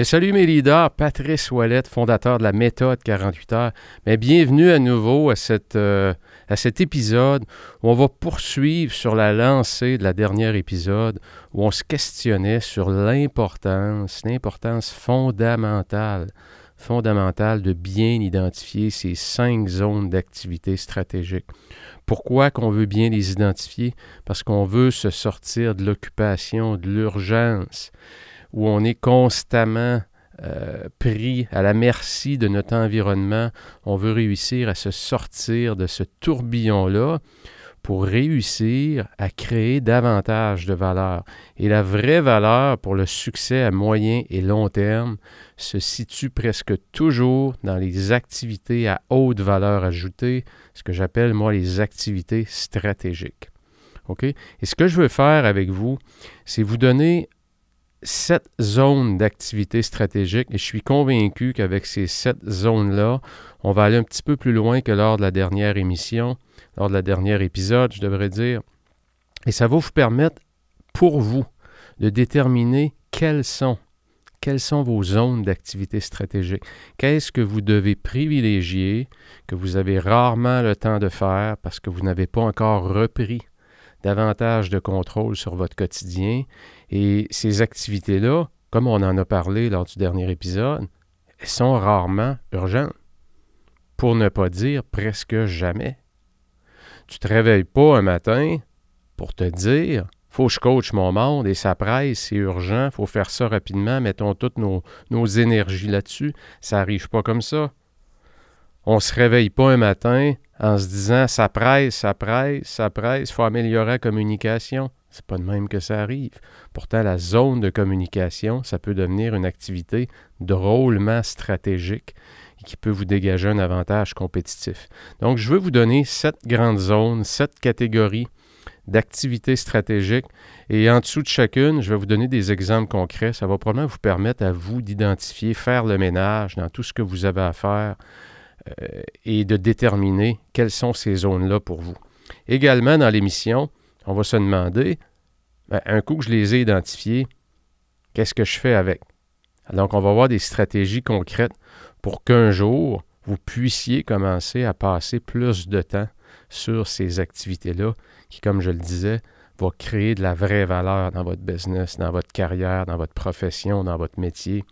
Salut mes leaders, Patrice Ouellette, fondateur de la méthode 48 heures. Bienvenue à nouveau à, cette, euh, à cet épisode où on va poursuivre sur la lancée de la dernière épisode où on se questionnait sur l'importance, l'importance fondamentale fondamentale de bien identifier ces cinq zones d'activité stratégique. Pourquoi qu'on veut bien les identifier? Parce qu'on veut se sortir de l'occupation, de l'urgence, où on est constamment euh, pris à la merci de notre environnement. On veut réussir à se sortir de ce tourbillon-là pour réussir à créer davantage de valeur. Et la vraie valeur pour le succès à moyen et long terme se situe presque toujours dans les activités à haute valeur ajoutée, ce que j'appelle moi les activités stratégiques. Et ce que je veux faire avec vous, c'est vous donner sept zones d'activité stratégique et je suis convaincu qu'avec ces sept zones-là, on va aller un petit peu plus loin que lors de la dernière émission lors de la dernière épisode, je devrais dire. Et ça va vous permettre, pour vous, de déterminer quelles sont, quelles sont vos zones d'activité stratégique. Qu'est-ce que vous devez privilégier, que vous avez rarement le temps de faire parce que vous n'avez pas encore repris davantage de contrôle sur votre quotidien. Et ces activités-là, comme on en a parlé lors du dernier épisode, elles sont rarement urgentes. Pour ne pas dire presque jamais. Tu te réveilles pas un matin pour te dire faut que je coach mon monde et ça presse, c'est urgent, faut faire ça rapidement, mettons toutes nos, nos énergies là-dessus. Ça n'arrive pas comme ça. On ne se réveille pas un matin en se disant ça presse, ça presse, ça presse, il faut améliorer la communication. C'est pas de même que ça arrive. Pourtant, la zone de communication, ça peut devenir une activité drôlement stratégique qui peut vous dégager un avantage compétitif. Donc, je veux vous donner sept grandes zones, sept catégories d'activités stratégiques. Et en dessous de chacune, je vais vous donner des exemples concrets. Ça va probablement vous permettre à vous d'identifier, faire le ménage dans tout ce que vous avez à faire euh, et de déterminer quelles sont ces zones-là pour vous. Également, dans l'émission, on va se demander, ben, un coup que je les ai identifiées, qu'est-ce que je fais avec? Donc, on va voir des stratégies concrètes pour qu'un jour, vous puissiez commencer à passer plus de temps sur ces activités-là qui, comme je le disais, vont créer de la vraie valeur dans votre business, dans votre carrière, dans votre profession, dans votre métier,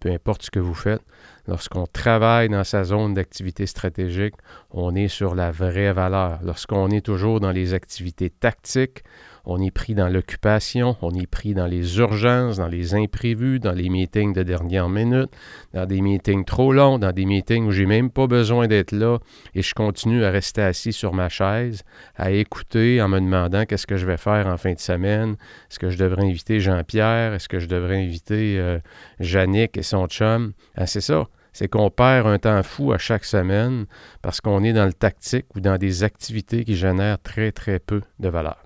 peu importe ce que vous faites. Lorsqu'on travaille dans sa zone d'activité stratégique, on est sur la vraie valeur. Lorsqu'on est toujours dans les activités tactiques, on est pris dans l'occupation, on est pris dans les urgences, dans les imprévus, dans les meetings de dernière minute, dans des meetings trop longs, dans des meetings où j'ai même pas besoin d'être là et je continue à rester assis sur ma chaise, à écouter en me demandant qu'est-ce que je vais faire en fin de semaine. Est-ce que je devrais inviter Jean-Pierre? Est-ce que je devrais inviter euh, et son chum? Ah, c'est ça c'est qu'on perd un temps fou à chaque semaine parce qu'on est dans le tactique ou dans des activités qui génèrent très, très peu de valeur.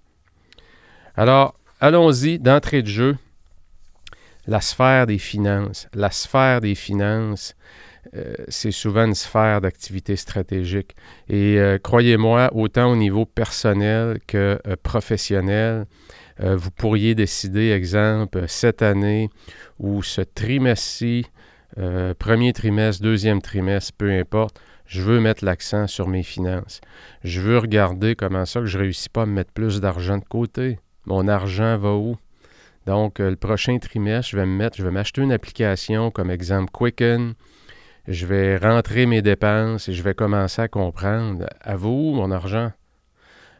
Alors, allons-y d'entrée de jeu. La sphère des finances. La sphère des finances, euh, c'est souvent une sphère d'activité stratégique. Et euh, croyez-moi, autant au niveau personnel que euh, professionnel, vous pourriez décider, exemple, cette année ou ce trimestre-ci, premier trimestre, deuxième trimestre, peu importe, je veux mettre l'accent sur mes finances. Je veux regarder comment ça que je ne réussis pas à me mettre plus d'argent de côté. Mon argent va où? Donc, euh, le prochain trimestre, je vais je vais m'acheter une application comme exemple Quicken. Je vais rentrer mes dépenses et je vais commencer à comprendre à vous mon argent?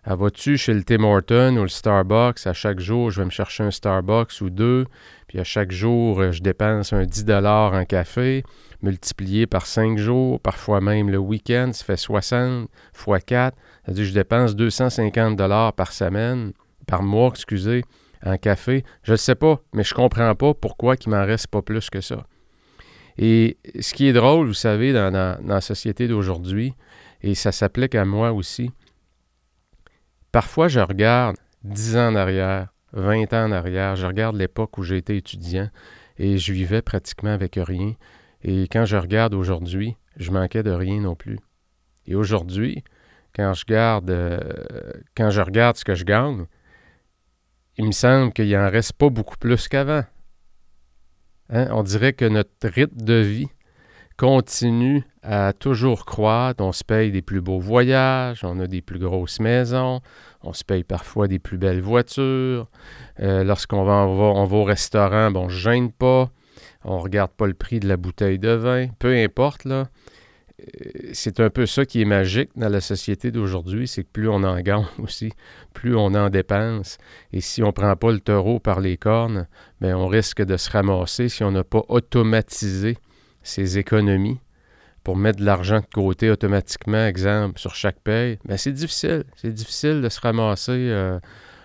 Elle va-tu chez le Tim Horton ou le Starbucks? À chaque jour, je vais me chercher un Starbucks ou deux. Puis à chaque jour, euh, je dépense un 10 en café, multiplié par 5 jours, parfois même le week-end, ça fait 60 fois 4. C'est-à-dire que je dépense 250 par semaine, par mois, excusez, en café. Je ne sais pas, mais je ne comprends pas pourquoi il m'en reste pas plus que ça. Et ce qui est drôle, vous savez, dans, dans la société d'aujourd'hui, et ça s'applique à moi aussi, Parfois, je regarde 10 ans en arrière, 20 ans en arrière, je regarde l'époque où été étudiant et je vivais pratiquement avec rien. Et quand je regarde aujourd'hui, je manquais de rien non plus. Et aujourd'hui, quand je garde, euh, quand je regarde ce que je gagne, il me semble qu'il en reste pas beaucoup plus qu'avant. Hein? On dirait que notre rythme de vie continue à toujours croître. On se paye des plus beaux voyages, on a des plus grosses maisons, on se paye parfois des plus belles voitures. Euh, lorsqu'on va, va, au restaurant, on ne gêne pas. On ne regarde pas le prix de la bouteille de vin. Peu importe, là. Euh, c'est un peu ça qui est magique dans la société d'aujourd'hui, c'est que plus on en gagne aussi, plus on en dépense. Et si on ne prend pas le taureau par les cornes, bien, on risque de se ramasser si on n'a pas automatisé ses économies pour mettre de l'argent de côté automatiquement, exemple, sur chaque paye, ben c'est difficile. C'est difficile de se ramasser euh,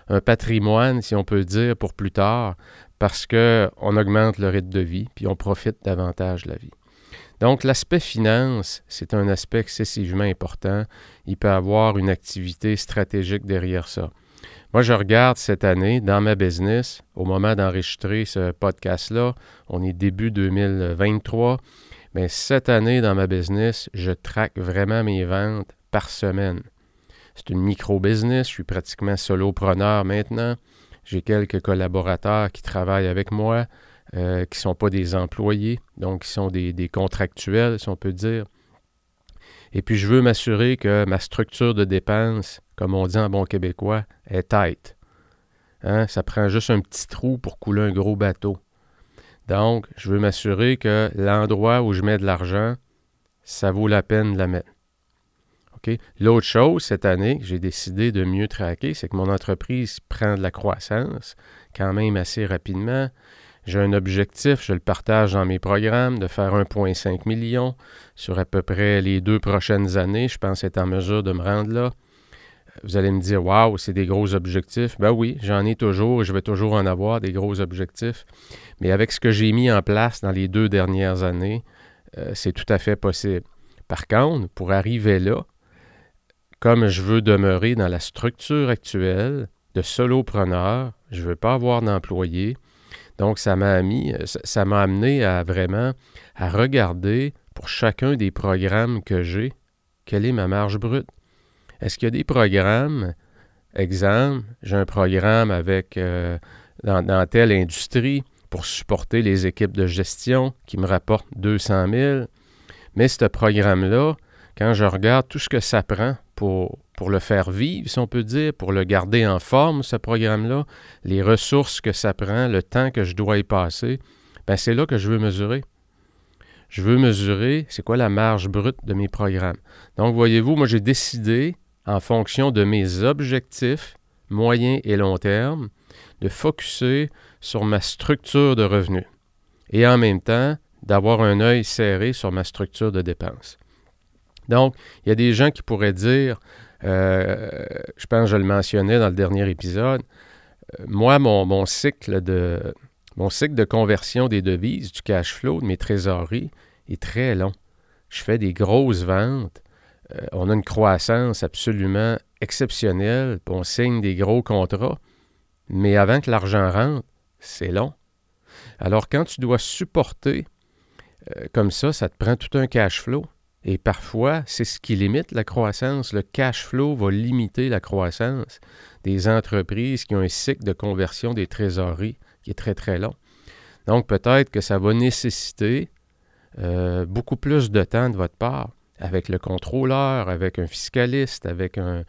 un patrimoine, si on peut dire, pour plus tard, parce qu'on augmente le rythme de vie, puis on profite davantage de la vie. Donc, l'aspect finance, c'est un aspect excessivement important. Il peut avoir une activité stratégique derrière ça. Moi, je regarde cette année dans ma business, au moment d'enregistrer ce podcast-là, on est début 2023. Mais cette année, dans ma business, je traque vraiment mes ventes par semaine. C'est une micro-business, je suis pratiquement solopreneur maintenant. J'ai quelques collaborateurs qui travaillent avec moi, euh, qui ne sont pas des employés, donc qui sont des, contractuels, si on peut dire. Et puis, je veux m'assurer que ma structure de dépenses, comme on dit en bon québécois, est tight. Hein? Ça prend juste un petit trou pour couler un gros bateau. Donc, je veux m'assurer que l'endroit où je mets de l'argent, ça vaut la peine de la mettre. L'autre chose, cette année, que j'ai décidé de mieux traquer, c'est que mon entreprise prend de la croissance quand même assez rapidement. J'ai un objectif, je le partage dans mes programmes, de faire 1,5 million sur à peu près les deux prochaines années. Je pense être en mesure de me rendre là. Vous allez me dire, waouh, c'est des gros objectifs. Ben oui, j'en ai toujours et je vais toujours en avoir des gros objectifs. Mais avec ce que j'ai mis en place dans les deux dernières années, euh, c'est tout à fait possible. Par contre, pour arriver là, comme je veux demeurer dans la structure actuelle de solopreneur, je ne veux pas avoir d'employé. Donc, ça m'a mis, ça m'a amené à vraiment à regarder pour chacun des programmes que j'ai, quelle est ma marge brute. Est-ce qu'il y a des programmes, exemple, j'ai un programme avec euh, dans, telle industrie pour supporter les équipes de gestion qui me rapportent 200 000, mais ce programme-là, quand je regarde tout ce que ça prend pour, pour le faire vivre, si on peut dire, pour le garder en forme, ce programme-là, les ressources que ça prend, le temps que je dois y passer, ben c'est là que je veux mesurer. Je veux mesurer c'est quoi la marge brute de mes programmes. Donc, voyez-vous, moi, j'ai décidé en fonction de mes objectifs moyen et long terme, de focuser sur ma structure de revenus et en même temps d'avoir un œil serré sur ma structure de dépenses. Donc, il y a des gens qui pourraient dire, euh, je pense que je le mentionnais dans le dernier épisode, euh, moi, mon, mon, cycle de, mon cycle de conversion des devises, du cash flow, de mes trésoreries, est très long. Je fais des grosses ventes euh, on a une croissance absolument exceptionnelle, on signe des gros contrats, mais avant que l'argent rentre, c'est long. Alors quand tu dois supporter euh, comme ça, ça te prend tout un cash flow. Et parfois, c'est ce qui limite la croissance. Le cash flow va limiter la croissance des entreprises qui ont un cycle de conversion des trésoreries qui est très, très long. Donc, peut-être que ça va nécessiter euh, beaucoup plus de temps de votre part avec le contrôleur, avec un fiscaliste, avec un,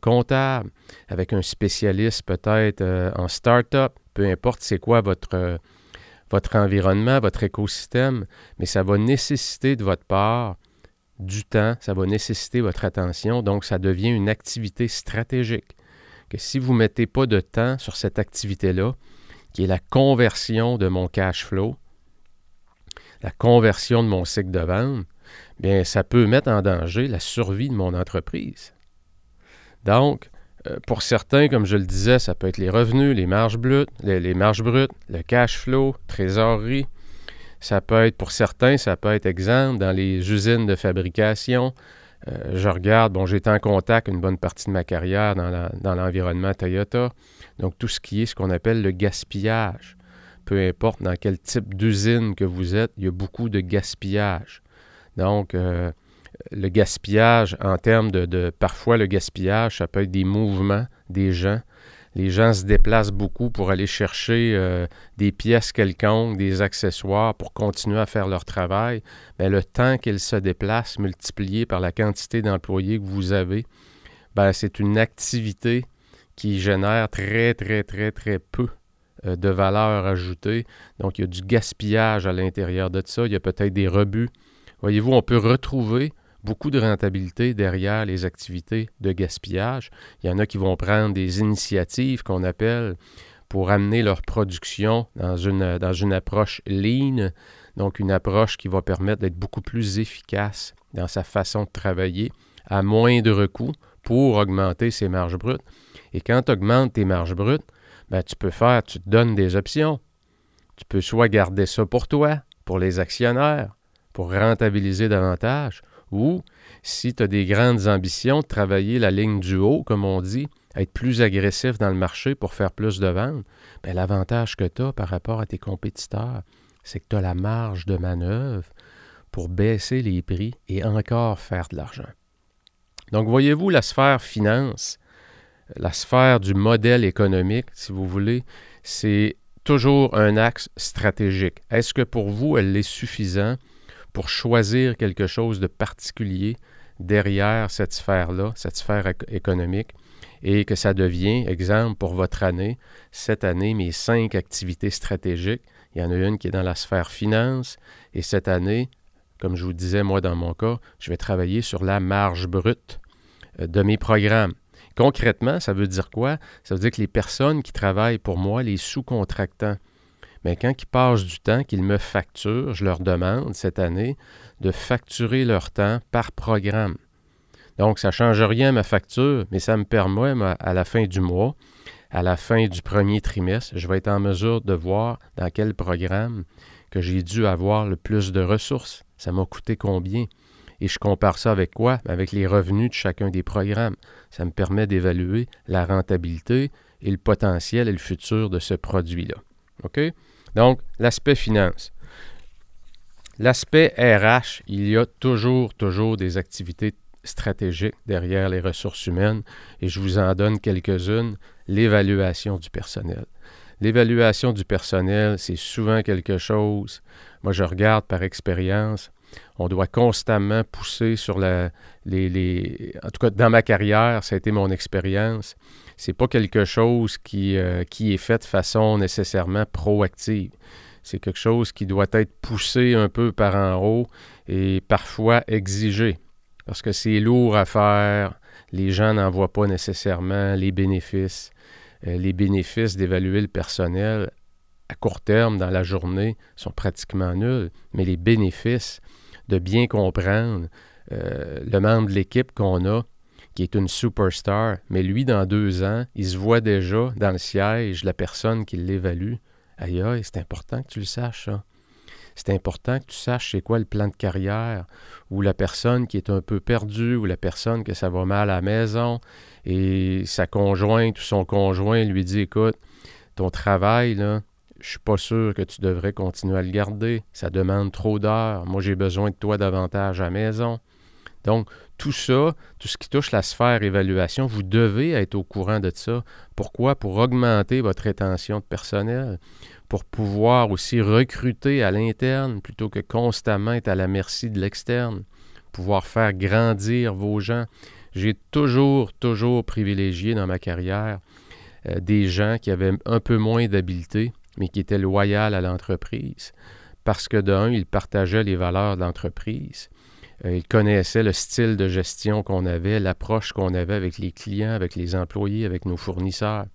comptable, avec un spécialiste peut-être euh, en start-up, peu importe c'est quoi votre, votre environnement, votre écosystème, mais ça va nécessiter de votre part du temps, ça va nécessiter votre attention, donc ça devient une activité stratégique. Que si vous ne mettez pas de temps sur cette activité-là, qui est la conversion de mon cash flow, la conversion de mon cycle de vente, bien, ça peut mettre en danger la survie de mon entreprise. Donc, euh, pour certains, comme je le disais, ça peut être les revenus, les marges brutes, les, brutes, le cash flow, trésorerie. Ça peut être, pour certains, ça peut être exemple dans les usines de fabrication. Euh, je regarde, bon, j'étais en contact une bonne partie de ma carrière dans l'environnement Toyota. Donc, tout ce qui est ce qu'on appelle le gaspillage. Peu importe dans quel type d'usine que vous êtes, il y a beaucoup de gaspillage. Donc, euh, le gaspillage en termes de, Parfois, le gaspillage, ça peut être des mouvements des gens. Les gens se déplacent beaucoup pour aller chercher euh, des pièces quelconques, des accessoires pour continuer à faire leur travail. Mais le temps qu'ils se déplacent, multiplié par la quantité d'employés que vous avez, ben, c'est une activité qui génère très, très, très, très peu euh, de valeur ajoutée. Donc, il y a du gaspillage à l'intérieur de ça. Il y a peut-être des rebuts. Voyez-vous, on peut retrouver beaucoup de rentabilité derrière les activités de gaspillage. Il y en a qui vont prendre des initiatives qu'on appelle pour amener leur production dans une, approche lean, donc une approche qui va permettre d'être beaucoup plus efficace dans sa façon de travailler à moindre coût pour augmenter ses marges brutes. Et quand tu augmentes tes marges brutes, ben, tu peux faire, tu te donnes des options. Tu peux soit garder ça pour toi, pour les actionnaires, pour rentabiliser davantage, ou si tu as des grandes ambitions, de travailler la ligne du haut, comme on dit, être plus agressif dans le marché pour faire plus de ventes, ben, l'avantage que tu as par rapport à tes compétiteurs, c'est que tu as la marge de manœuvre pour baisser les prix et encore faire de l'argent. Donc, voyez-vous, la sphère finance, la sphère du modèle économique, si vous voulez, c'est toujours un axe stratégique. Est-ce que pour vous, elle est suffisante pour choisir quelque chose de particulier derrière cette sphère-là, cette sphère économique, et que ça devient, exemple, pour votre année, cette année, mes cinq activités stratégiques, il y en a une qui est dans la sphère finance, et cette année, comme je vous disais, moi, dans mon cas, je vais travailler sur la marge brute euh, de mes programmes. Concrètement, ça veut dire quoi? Ça veut dire que les personnes qui travaillent pour moi, les sous-contractants, mais quand ils passent du temps, qu'ils me facturent, je leur demande cette année de facturer leur temps par programme. Donc, ça ne change rien à ma facture, mais ça me permet, à la fin du mois, à la fin du premier trimestre, je vais être en mesure de voir dans quel programme que j'ai dû avoir le plus de ressources. Ça m'a coûté combien? Et je compare ça avec quoi? Avec les revenus de chacun des programmes. Ça me permet d'évaluer la rentabilité et le potentiel et le futur de ce produit-là. OK? Donc, l'aspect finance. L'aspect RH, il y a toujours, toujours des activités stratégiques derrière les ressources humaines et je vous en donne quelques-unes. L'évaluation du personnel. L'évaluation du personnel, c'est souvent quelque chose, moi je regarde par expérience, on doit constamment pousser sur la, les, En tout cas, dans ma carrière, ça a été mon expérience c'est pas quelque chose qui, euh, qui est fait de façon nécessairement proactive. C'est quelque chose qui doit être poussé un peu par en haut et parfois exigé. Parce que c'est lourd à faire, les gens n'en voient pas nécessairement les bénéfices. Euh, les bénéfices d'évaluer le personnel à court terme dans la journée sont pratiquement nuls, mais les bénéfices de bien comprendre euh, le membre de l'équipe qu'on a qui est une superstar, mais lui, dans deux ans, il se voit déjà dans le siège, la personne qui l'évalue. Aïe, aïe, c'est important que tu le saches, ça. C'est important que tu saches c'est quoi le plan de carrière, ou la personne qui est un peu perdue, ou la personne que ça va mal à la maison, et sa conjointe ou son conjoint lui dit Écoute, ton travail, là, je suis pas sûr que tu devrais continuer à le garder. Ça demande trop d'heures. Moi, j'ai besoin de toi davantage à la maison. Donc, tout ça, tout ce qui touche la sphère évaluation, vous devez être au courant de ça. Pourquoi? Pour augmenter votre rétention de personnel, pour pouvoir aussi recruter à l'interne plutôt que constamment être à la merci de l'externe, pouvoir faire grandir vos gens. J'ai toujours, toujours privilégié dans ma carrière euh, des gens qui avaient un peu moins d'habileté, mais qui étaient loyaux à l'entreprise, parce que d'un, ils partageaient les valeurs de l'entreprise Euh, il connaissait le style de gestion qu'on avait, l'approche qu'on avait avec les clients, avec les employés, avec nos fournisseurs.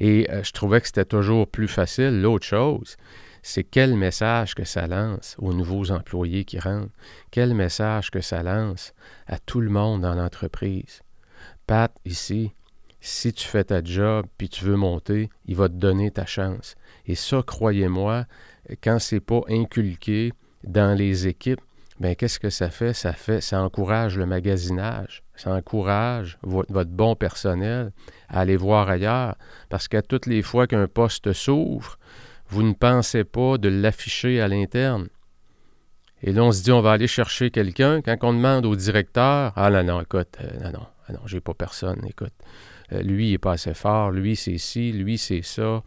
Et euh, je trouvais que c'était toujours plus facile. L'autre chose, c'est quel message que ça lance aux nouveaux employés qui rentrent, quel message que ça lance à tout le monde dans l'entreprise? Pat, ici, si tu fais ta job puis tu veux monter, il va te donner ta chance. Et ça, croyez-moi, quand c'est pas inculqué dans les équipes, ben qu'est-ce que ça fait? Ça fait, ça encourage le magasinage, ça encourage votre bon personnel à aller voir ailleurs, parce qu'à toutes les fois qu'un poste s'ouvre, vous ne pensez pas de l'afficher à l'interne. Et là, on se dit, on va aller chercher quelqu'un. Quand on demande au directeur, ah non, non, écoute, euh, non, non, ah non, pas personne, écoute. Euh, lui, il est pas assez fort, lui, c'est ci, lui, c'est ça.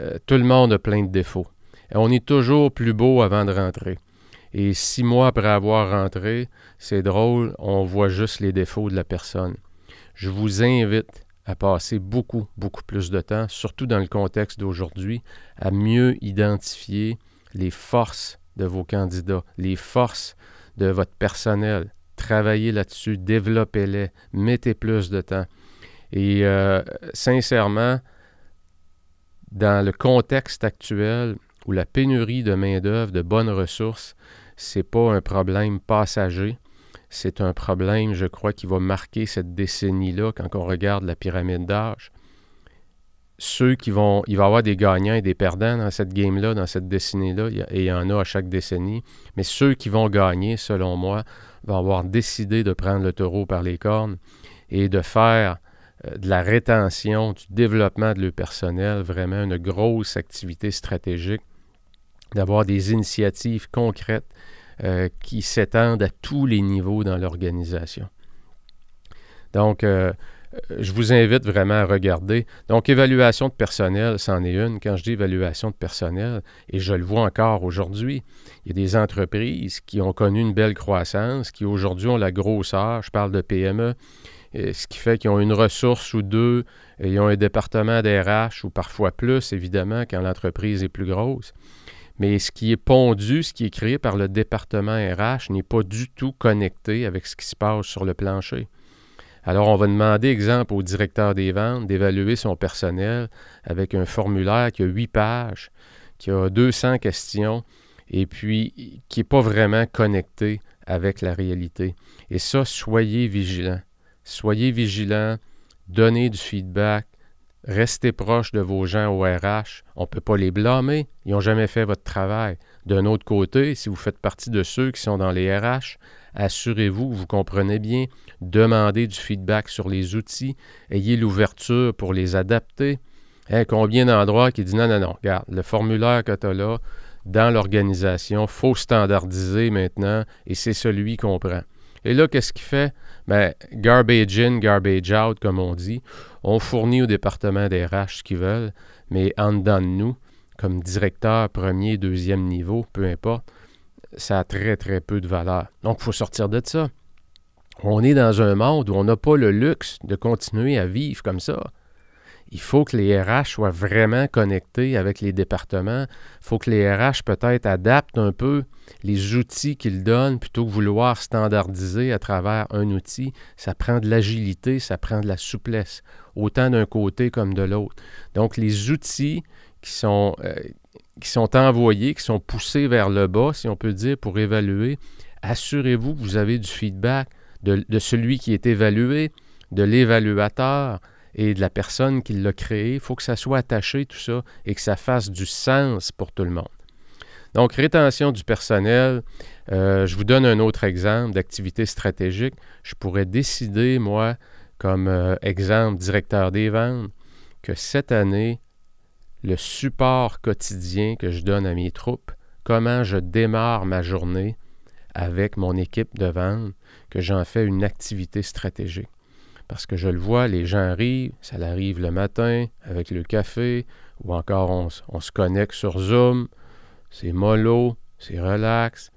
Euh, tout le monde a plein de défauts. On est toujours plus beau avant de rentrer. Et six mois après avoir rentré, c'est drôle, on voit juste les défauts de la personne. Je vous invite à passer beaucoup, beaucoup plus de temps, surtout dans le contexte d'aujourd'hui, à mieux identifier les forces de vos candidats, les forces de votre personnel. Travaillez là-dessus, développez-les, mettez plus de temps. Et euh, sincèrement, dans le contexte actuel où la pénurie de main-d'œuvre, de bonnes ressources, c'est pas un problème passager. C'est un problème, je crois, qui va marquer cette décennie-là quand on regarde la pyramide d'âge. Ceux qui vont. Il va y avoir des gagnants et des perdants dans cette game-là, dans cette décennie-là, et il y en a à chaque décennie. Mais ceux qui vont gagner, selon moi, vont avoir décidé de prendre le taureau par les cornes et de faire de la rétention, du développement de leur personnel, vraiment une grosse activité stratégique, d'avoir des initiatives concrètes euh, qui s'étendent à tous les niveaux dans l'organisation. Donc, euh, je vous invite vraiment à regarder. Donc, évaluation de personnel, c'en est une. Quand je dis évaluation de personnel, et je le vois encore aujourd'hui, il y a des entreprises qui ont connu une belle croissance, qui aujourd'hui ont la grosseur, je parle de PME, ce qui fait qu'ils ont une ressource ou deux, et ils ont un département d'RH ou parfois plus, évidemment, quand l'entreprise est plus grosse. Mais ce qui est pondu, ce qui est créé par le département RH n'est pas du tout connecté avec ce qui se passe sur le plancher. Alors, on va demander, exemple, au directeur des ventes d'évaluer son personnel avec un formulaire qui a huit pages, qui a 200 questions et puis qui n'est pas vraiment connecté avec la réalité. Et ça, soyez vigilants. Soyez vigilants, donnez du feedback, Restez proche de vos gens au RH. On ne peut pas les blâmer. Ils n'ont jamais fait votre travail. D'un autre côté, si vous faites partie de ceux qui sont dans les RH, assurez-vous vous comprenez bien, demandez du feedback sur les outils, ayez l'ouverture pour les adapter. Hein, combien d'endroits qui disent non, non, non, regarde, le formulaire que tu as là, dans l'organisation, il faut standardiser maintenant et c'est celui qu'on prend. Et là, qu'est-ce qu'il fait? Bien, garbage in, garbage out, comme on dit. On fournit au département des RH ce qu'ils veulent, mais en dedans de nous, comme directeur premier, deuxième niveau, peu importe, ça a très, très peu de valeur. Donc, il faut sortir de ça. On est dans un monde où on n'a pas le luxe de continuer à vivre comme ça il faut que les RH soient vraiment connectés avec les départements. Il faut que les RH peut-être adaptent un peu les outils qu'ils donnent plutôt que vouloir standardiser à travers un outil. Ça prend de l'agilité, ça prend de la souplesse, autant d'un côté comme de l'autre. Donc les outils qui sont, euh, qui sont envoyés, qui sont poussés vers le bas, si on peut dire, pour évaluer, assurez-vous que vous avez du feedback de, de celui qui est évalué, de l'évaluateur, et de la personne qui l'a créé. Il faut que ça soit attaché, tout ça, et que ça fasse du sens pour tout le monde. Donc, rétention du personnel. Euh, je vous donne un autre exemple d'activité stratégique. Je pourrais décider, moi, comme euh, exemple directeur des ventes, que cette année, le support quotidien que je donne à mes troupes, comment je démarre ma journée avec mon équipe de vente, que j'en fais une activité stratégique. Parce que je le vois, les gens arrivent, ça arrive le matin avec le café, ou encore on, se connecte sur Zoom, c'est mollo, c'est relax.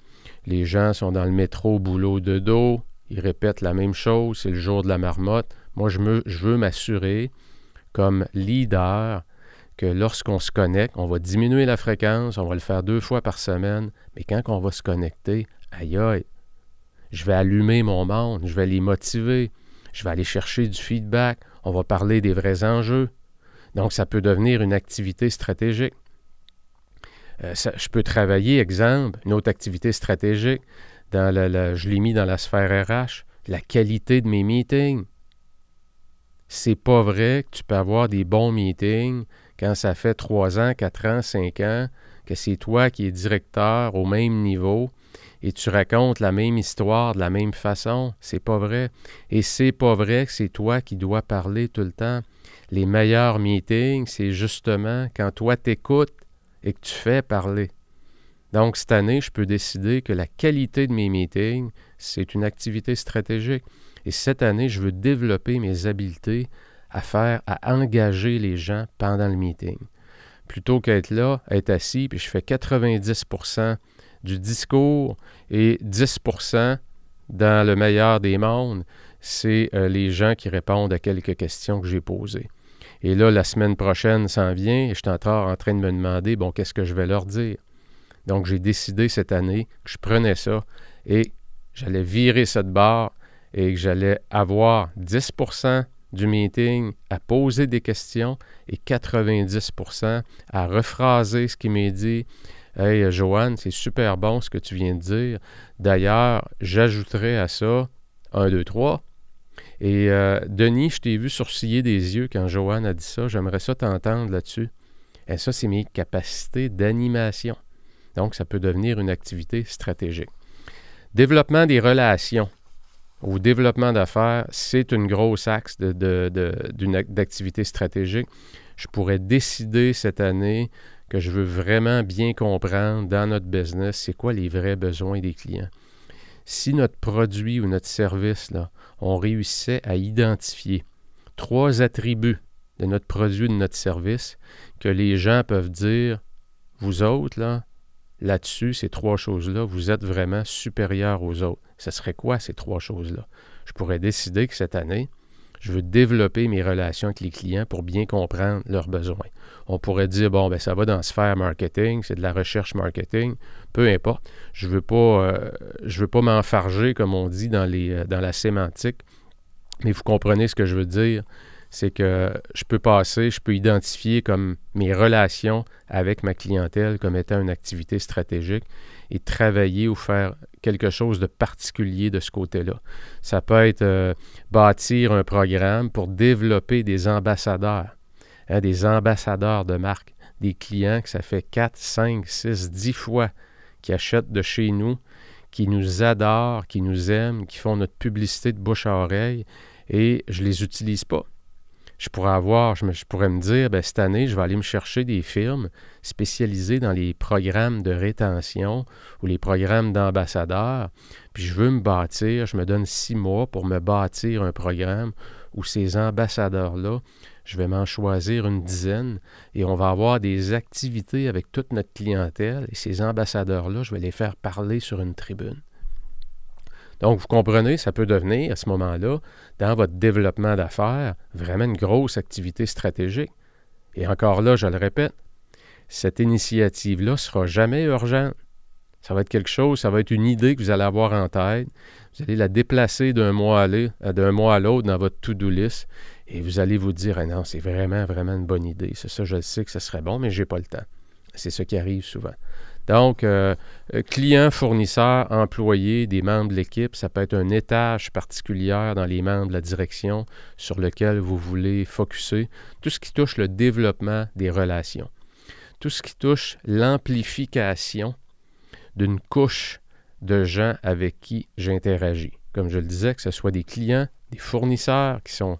Les gens sont dans le métro, boulot de dos, ils répètent la même chose, c'est le jour de la marmotte. Moi, je, je veux m'assurer, comme leader, que lorsqu'on se connecte, on va diminuer la fréquence, on va le faire deux fois par semaine, mais quand on va se connecter, aïe aïe, Je vais allumer mon monde, je vais les motiver, je vais aller chercher du feedback, on va parler des vrais enjeux. Donc, ça peut devenir une activité stratégique. Euh, je peux travailler, exemple, une autre activité stratégique, dans je l'ai mis dans la sphère RH, la qualité de mes meetings. C'est pas vrai que tu peux avoir des bons meetings quand ça fait trois ans, quatre ans, cinq ans, que c'est toi qui es directeur au même niveau et tu racontes la même histoire de la même façon. C'est pas vrai. Et c'est pas vrai que c'est toi qui dois parler tout le temps. Les meilleurs meetings, c'est justement quand toi t'écoutes et que tu fais parler. Donc, cette année, je peux décider que la qualité de mes meetings, c'est une activité stratégique. Et cette année, je veux développer mes habiletés à faire, à engager les gens pendant le meeting. Plutôt qu'être là, être assis, puis je fais 90 du discours et 10% dans le meilleur des mondes, c'est euh, les gens qui répondent à quelques questions que j'ai posées. Et là, la semaine prochaine s'en vient et je suis encore en train de me demander, bon, qu'est-ce que je vais leur dire? Donc, j'ai décidé cette année que je prenais ça et j'allais virer cette barre et que j'allais avoir 10% du meeting à poser des questions et 90% à rephraser ce qui m'est dit. Hey, Joanne, c'est super bon ce que tu viens de dire. D'ailleurs, j'ajouterai à ça 1, 2, 3. Et euh, Denis, je t'ai vu sourciller des yeux quand Joanne a dit ça. J'aimerais ça t'entendre là-dessus. Et ça, c'est mes capacités d'animation. Donc, ça peut devenir une activité stratégique. Développement des relations ou développement d'affaires, c'est une grosse axe d'activité stratégique. Je pourrais décider cette année que je veux vraiment bien comprendre dans notre business, c'est quoi les vrais besoins des clients. Si notre produit ou notre service, là, on réussissait à identifier trois attributs de notre produit ou de notre service que les gens peuvent dire, vous autres, là, là-dessus, ces trois choses-là, vous êtes vraiment supérieurs aux autres. Ce serait quoi ces trois choses-là? Je pourrais décider que cette année, je veux développer mes relations avec les clients pour bien comprendre leurs besoins. On pourrait dire, bon, ben ça va dans la sphère marketing, c'est de la recherche marketing, peu importe. Je ne veux pas, euh, veux pas m'enfarger, comme on dit dans, euh, dans la sémantique, mais vous comprenez ce que je veux dire c'est que je peux passer, je peux identifier comme mes relations avec ma clientèle comme étant une activité stratégique et travailler ou faire quelque chose de particulier de ce côté-là. Ça peut être euh, bâtir un programme pour développer des ambassadeurs, hein, des ambassadeurs de marque, des clients que ça fait 4, 5, 6, 10 fois qui achètent de chez nous, qui nous adorent, qui nous aiment, qui font notre publicité de bouche à oreille et je ne les utilise pas je pourrais avoir, je, pourrais me dire, ben, cette année, je vais aller me chercher des firmes spécialisées dans les programmes de rétention ou les programmes d'ambassadeurs, puis je veux me bâtir, je me donne six mois pour me bâtir un programme où ces ambassadeurs-là, je vais m'en choisir une dizaine et on va avoir des activités avec toute notre clientèle et ces ambassadeurs-là, je vais les faire parler sur une tribune. Donc, vous comprenez, ça peut devenir à ce moment-là, dans votre développement d'affaires, vraiment une grosse activité stratégique. Et encore là, je le répète, cette initiative-là ne sera jamais urgente. Ça va être quelque chose, ça va être une idée que vous allez avoir en tête. Vous allez la déplacer d'un mois à, à l'autre dans votre to-do list et vous allez vous dire ah non, c'est vraiment, vraiment une bonne idée. C'est ça, je sais que ce serait bon, mais je n'ai pas le temps. C'est ce qui arrive souvent. Donc, euh, euh, clients, fournisseurs, employés, des membres de l'équipe, ça peut être un étage particulier dans les membres de la direction sur lequel vous voulez focuser. Tout ce qui touche le développement des relations. Tout ce qui touche l'amplification d'une couche de gens avec qui j'interagis. Comme je le disais, que ce soit des clients, des fournisseurs qui sont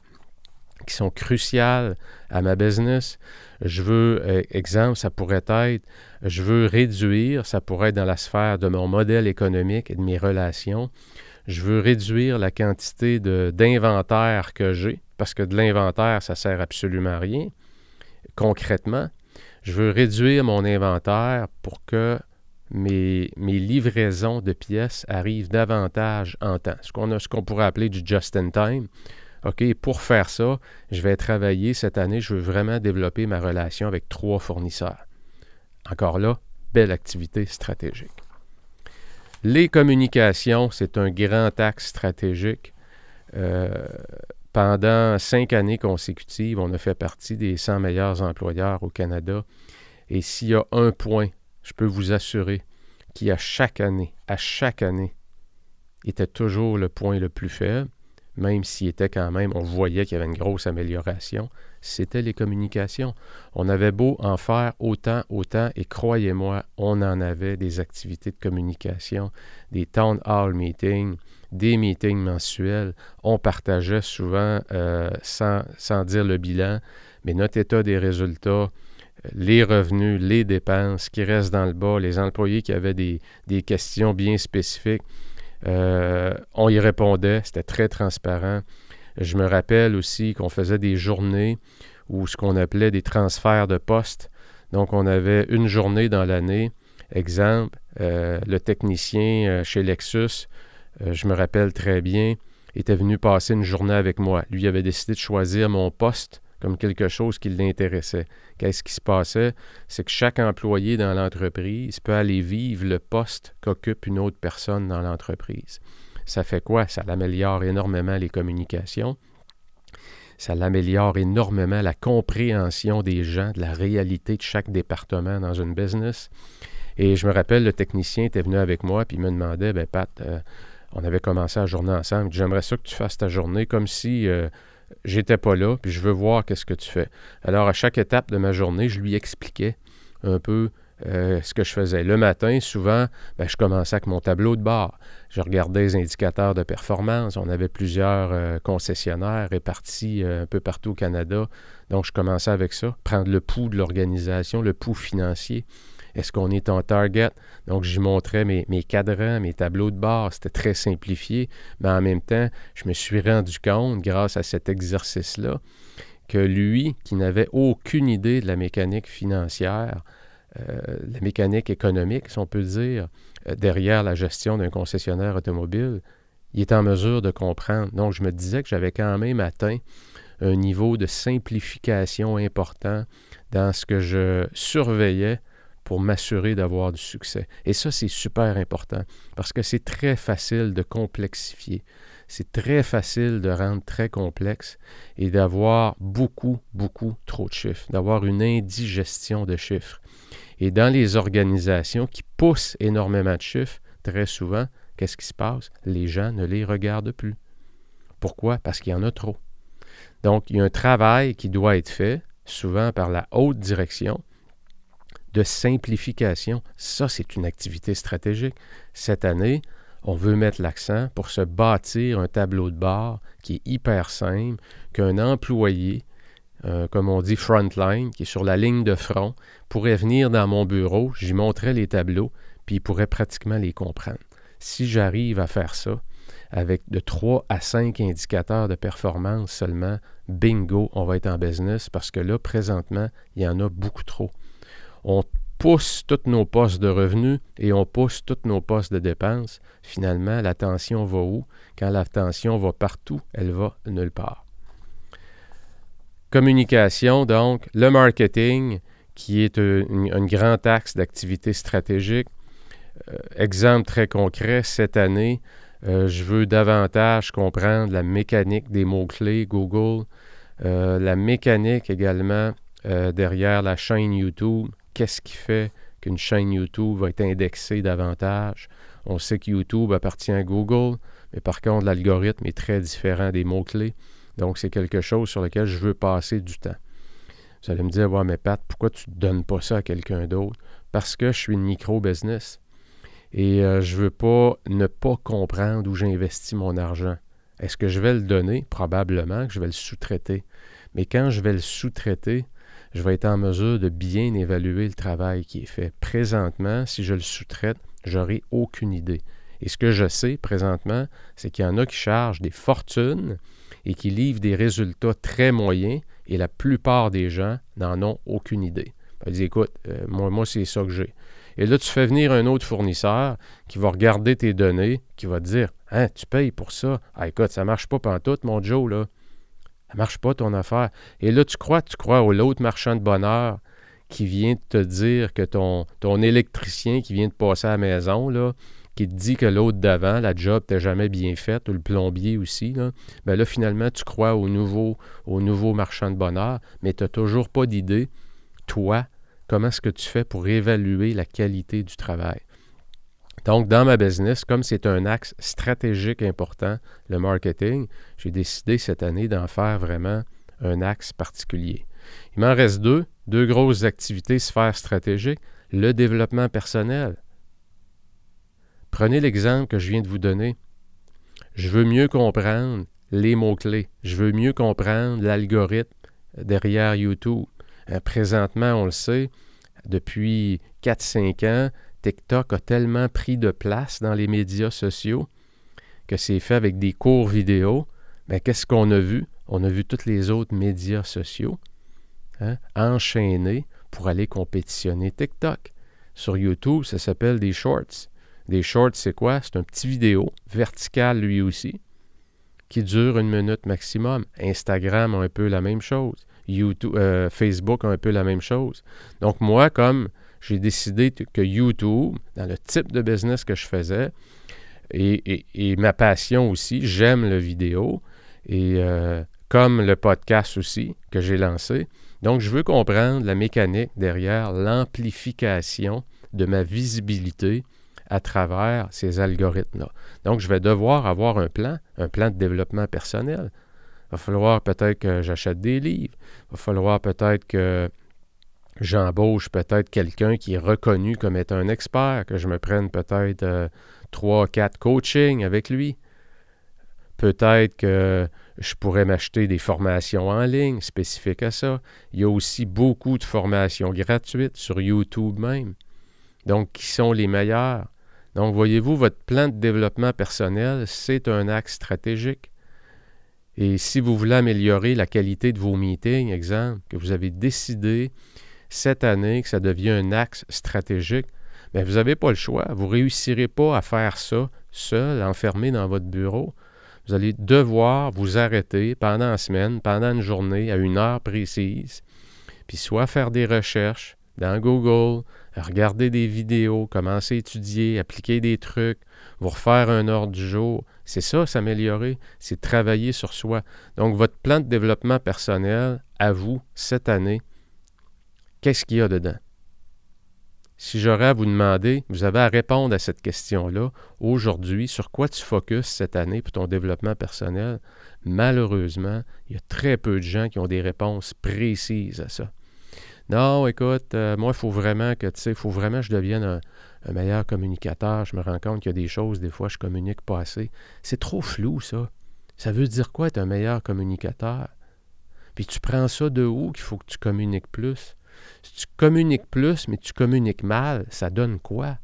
qui sont cruciales à ma business. Je veux, euh, exemple, ça pourrait être, je veux réduire, ça pourrait être dans la sphère de mon modèle économique et de mes relations. Je veux réduire la quantité d'inventaire que j'ai, parce que de l'inventaire, ça sert absolument à rien. Concrètement, je veux réduire mon inventaire pour que mes, livraisons de pièces arrivent davantage en temps. Ce qu'on qu'on pourrait appeler du just-in-time. OK, pour faire ça, je vais travailler cette année, je veux vraiment développer ma relation avec trois fournisseurs. Encore là, belle activité stratégique. Les communications, c'est un grand axe stratégique. Euh, pendant cinq années consécutives, on a fait partie des 100 meilleurs employeurs au Canada. Et s'il y a un point, je peux vous assurer, qui à chaque année, à chaque année, était toujours le point le plus faible, même s'il était quand même, on voyait qu'il y avait une grosse amélioration, c'était les communications. On avait beau en faire autant, autant, et croyez-moi, on en avait des activités de communication, des town hall meetings, des meetings mensuels. On partageait souvent, euh, sans, dire le bilan, mais notre état des résultats, les revenus, les dépenses qui restent dans le bas, les employés qui avaient des questions bien spécifiques. Euh, on y répondait, c'était très transparent. Je me rappelle aussi qu'on faisait des journées ou ce qu'on appelait des transferts de postes. Donc, on avait une journée dans l'année. Exemple, euh, le technicien euh, chez Lexus, je me rappelle très bien, était venu passer une journée avec moi. Lui avait décidé de choisir mon poste comme quelque chose qui l'intéressait. Qu'est-ce qui se passait? C'est que chaque employé dans l'entreprise peut aller vivre le poste qu'occupe une autre personne dans l'entreprise. Ça fait quoi? Ça améliore énormément les communications. Ça améliore énormément la compréhension des gens, de la réalité de chaque département dans une business. Et je me rappelle, le technicien était venu avec moi puis il me demandait, ben Pat, euh, on avait commencé la journée ensemble. J'aimerais ça que tu fasses ta journée comme si euh, j'étais pas là, puis je veux voir qu'est-ce que tu fais. Alors, à chaque étape de ma journée, je lui expliquais un peu euh, ce que je faisais. Le matin, souvent, ben, je commençais avec mon tableau de bord. Je regardais les indicateurs de performance. On avait plusieurs euh, concessionnaires répartis euh, un peu partout au Canada. Donc, je commençais avec ça, prendre le pouls de l'organisation, le pouls financier. Est-ce qu'on est en target? Donc, j'y montrais mes, cadrans, mes tableaux de bord. C'était très simplifié, mais en même temps, je me suis rendu compte, grâce à cet exercice-là, que lui, qui n'avait aucune idée de la mécanique financière, euh, la mécanique économique, si on peut dire, euh, derrière la gestion d'un concessionnaire automobile, il est en mesure de comprendre. Donc, je me disais que j'avais quand même atteint un niveau de simplification important dans ce que je surveillais pour m'assurer d'avoir du succès. Et ça, c'est super important parce que c'est très facile de complexifier. C'est très facile de rendre très complexe et d'avoir beaucoup, beaucoup trop de chiffres, d'avoir une indigestion de chiffres. Et dans les organisations qui poussent énormément de chiffres, très souvent, qu'est-ce qui se passe? Les gens ne les regardent plus. Pourquoi? Parce qu'il y en a trop. Donc, il y a un travail qui doit être fait, souvent par la haute direction, de simplification. Ça, c'est une activité stratégique. Cette année, on veut mettre l'accent pour se bâtir un tableau de bord qui est hyper simple, qu'un employé, euh, comme on dit frontline, qui est sur la ligne de front, pourrait venir dans mon bureau, j'y montrerai les tableaux, puis il pourrait pratiquement les comprendre. Si j'arrive à faire ça, avec de 3 à 5 indicateurs de performance seulement, bingo, on va être en business parce que là, présentement, il y en a beaucoup trop on pousse tous nos postes de revenus et on pousse tous nos postes de dépenses. Finalement, l'attention va où? Quand l'attention va partout, elle va nulle part. Communication, donc, le marketing, qui est un, grand axe d'activité stratégique. Euh, exemple très concret, cette année, euh, je veux davantage comprendre la mécanique des mots-clés Google, euh, la mécanique également derrière la chaîne YouTube, qu'est-ce qui fait qu'une chaîne YouTube va être indexée davantage. On sait que YouTube appartient à Google, mais par contre, l'algorithme est très différent des mots-clés. Donc, c'est quelque chose sur lequel je veux passer du temps. Vous allez me dire, ouais, mais Pat, pourquoi tu ne donnes pas ça à quelqu'un d'autre? Parce que je suis une micro-business et euh, je ne veux pas ne pas comprendre où j'investis mon argent. Est-ce que je vais le donner? Probablement que je vais le sous-traiter. Mais quand je vais le sous-traiter, je vais être en mesure de bien évaluer le travail qui est fait. Présentement, si je le sous-traite, j'aurai aucune idée. Et ce que je sais présentement, c'est qu'il y en a qui chargent des fortunes et qui livrent des résultats très moyens et la plupart des gens n'en ont aucune idée. Ils disent, écoute, euh, moi, c'est ça que j'ai. Et là, tu fais venir un autre fournisseur qui va regarder tes données, qui va te dire, hein, tu payes pour ça? Ah, écoute, ça marche pas pantoute, mon Joe, là. Ça marche pas ton affaire. Et là, tu crois, tu crois au l'autre marchand de bonheur qui vient te dire que ton, électricien qui vient de passer à la maison, là, qui te dit que l'autre d'avant, la job t'es jamais bien faite, ou le plombier aussi, là, ben là, finalement, tu crois au nouveau, au nouveau marchand de bonheur, mais tu n'as toujours pas d'idée, toi, comment est-ce que tu fais pour évaluer la qualité du travail? Donc, dans ma business, comme c'est un axe stratégique important, le marketing, j'ai décidé cette année d'en faire vraiment un axe particulier. Il m'en reste deux, deux grosses activités sphères stratégiques, le développement personnel. Prenez l'exemple que je viens de vous donner. Je veux mieux comprendre les mots-clés. Je veux mieux comprendre l'algorithme derrière YouTube. Euh, présentement, on le sait, depuis 4-5 ans, TikTok a tellement pris de place dans les médias sociaux que c'est fait avec des courts vidéo. Mais qu'est-ce qu'on a vu? On a vu tous les autres médias sociaux hein, enchaînés pour aller compétitionner TikTok. Sur YouTube, ça s'appelle des shorts. Des shorts, c'est quoi? C'est un petit vidéo, vertical lui aussi, qui dure une minute maximum. Instagram a un peu la même chose. Euh, Facebook a un peu la même chose. Donc moi, comme j'ai décidé que YouTube, dans le type de business que je faisais, et, ma passion aussi, j'aime le vidéo, et euh, comme le podcast aussi que j'ai lancé. Donc, je veux comprendre la mécanique derrière l'amplification de ma visibilité à travers ces algorithmes-là. Donc, je vais devoir avoir un plan, un plan de développement personnel. Il va falloir peut-être que j'achète des livres. Il va falloir peut-être que j'embauche peut-être quelqu'un qui est reconnu comme étant un expert, que je me prenne peut-être euh, trois, quatre coachings avec lui. Peut-être que je pourrais m'acheter des formations en ligne spécifiques à ça. Il y a aussi beaucoup de formations gratuites sur YouTube même. Donc, qui sont les meilleures? Donc, voyez-vous, votre plan de développement personnel, c'est un axe stratégique. Et si vous voulez améliorer la qualité de vos meetings, exemple, que vous avez décidé cette année que ça devient un axe stratégique, bien, vous n'avez pas le choix. Vous ne réussirez pas à faire ça seul, enfermé dans votre bureau. Vous allez devoir vous arrêter pendant la semaine, pendant une journée, à une heure précise, puis soit faire des recherches dans Google, regarder des vidéos, commencer à étudier, appliquer des trucs, vous refaire un ordre du jour. C'est ça, s'améliorer, c'est travailler sur soi. Donc, votre plan de développement personnel, à vous, cette année, qu'est-ce qu'il y a dedans? Si j'aurais à vous demander, vous avez à répondre à cette question-là aujourd'hui, sur quoi tu focuses cette année pour ton développement personnel, malheureusement, il y a très peu de gens qui ont des réponses précises à ça. Non, écoute, euh, moi, il faut vraiment que, tu sais, faut vraiment que je devienne un, un, meilleur communicateur. Je me rends compte qu'il y a des choses, des fois, je communique pas assez. C'est trop flou, ça. Ça veut dire quoi être un meilleur communicateur? Puis tu prends ça de où qu'il faut que tu communiques plus? Si tu communiques plus, mais tu communiques mal, ça donne quoi?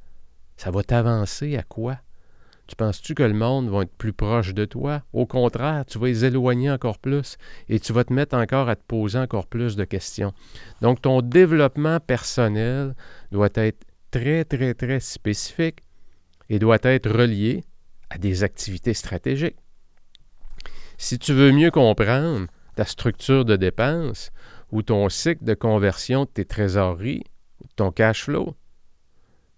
Ça va t'avancer à quoi? Tu penses-tu que le monde va être plus proche de toi? Au contraire, tu vas les éloigner encore plus et tu vas te mettre encore à te poser encore plus de questions. Donc, ton développement personnel doit être très, très, très spécifique et doit être relié à des activités stratégiques. Si tu veux mieux comprendre ta structure de dépenses, ou ton cycle de conversion de tes trésoreries, ton cash flow,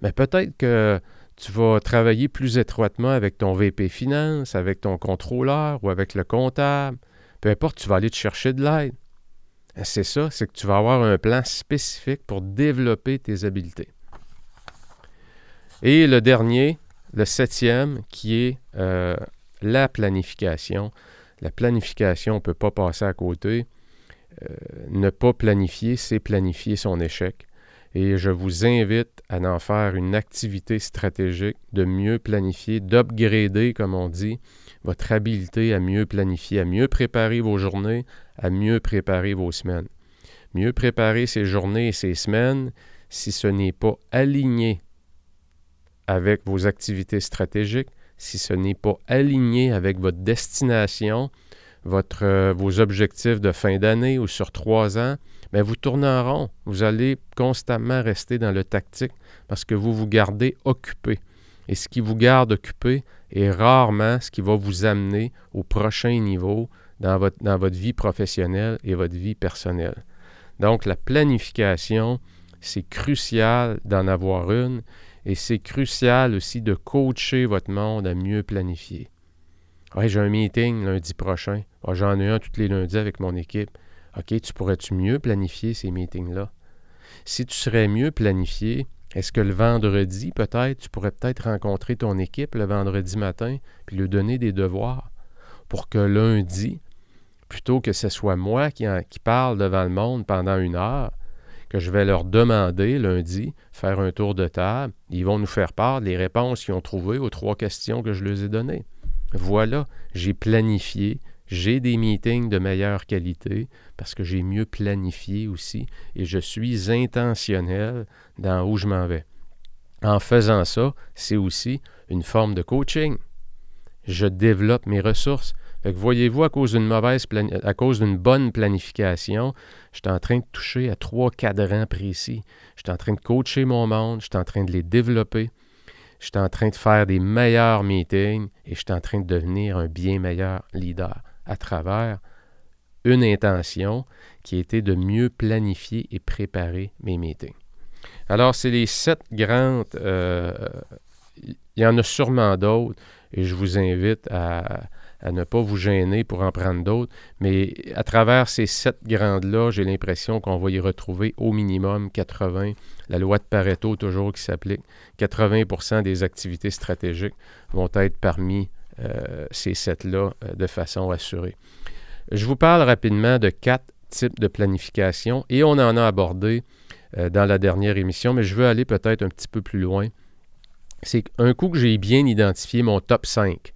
mais peut-être que tu vas travailler plus étroitement avec ton VP Finance, avec ton contrôleur ou avec le comptable. Peu importe, tu vas aller te chercher de l'aide. C'est ça, c'est que tu vas avoir un plan spécifique pour développer tes habiletés. Et le dernier, le septième, qui est euh, la planification. La planification, on ne peut pas passer à côté. Euh, ne pas planifier, c'est planifier son échec. Et je vous invite à en faire une activité stratégique, de mieux planifier, d'upgrader, comme on dit, votre habileté à mieux planifier, à mieux préparer vos journées, à mieux préparer vos semaines. Mieux préparer ces journées et ces semaines si ce n'est pas aligné avec vos activités stratégiques, si ce n'est pas aligné avec votre destination, votre, euh, vos objectifs de fin d'année ou sur trois ans, mais vous tournez en rond. Vous allez constamment rester dans le tactique parce que vous vous gardez occupé. Et ce qui vous garde occupé est rarement ce qui va vous amener au prochain niveau dans votre, dans votre vie professionnelle et votre vie personnelle. Donc, la planification, c'est crucial d'en avoir une. Et c'est crucial aussi de coacher votre monde à mieux planifier. J'ai un meeting lundi prochain. Ah, j'en ai un tous les lundis avec mon équipe. OK, tu pourrais-tu mieux planifier ces meetings-là? Si tu serais mieux planifié, est-ce que le vendredi, peut-être, tu pourrais peut-être rencontrer ton équipe le vendredi matin, puis lui donner des devoirs pour que lundi, plutôt que ce soit moi qui, qui parle devant le monde pendant une heure, que je vais leur demander lundi, faire un tour de table, ils vont nous faire part des réponses qu'ils ont trouvées aux trois questions que je leur ai données. Voilà, j'ai planifié, j'ai des meetings de meilleure qualité parce que j'ai mieux planifié aussi et je suis intentionnel dans où je m'en vais. En faisant ça, c'est aussi une forme de coaching. Je développe mes ressources. voyez-vous, à cause d'une mauvaise à cause d'une bonne planification, je suis en train de toucher à trois cadrans précis. Je suis en train de coacher mon monde, je suis en train de les développer, je suis en train de faire des meilleurs meetings et je suis en train de devenir un bien meilleur leader à travers une intention qui était de mieux planifier et préparer mes meetings. Alors, c'est les sept grandes... Euh, il y en a sûrement d'autres et je vous invite à, à ne pas vous gêner pour en prendre d'autres. Mais à travers ces sept grandes-là, j'ai l'impression qu'on va y retrouver au minimum 80, la loi de Pareto toujours qui s'applique, 80% des activités stratégiques vont être parmi euh, ces sept-là euh, de façon assurée. Je vous parle rapidement de quatre types de planification et on en a abordé euh, dans la dernière émission, mais je veux aller peut-être un petit peu plus loin. C'est un coup que j'ai bien identifié mon top 5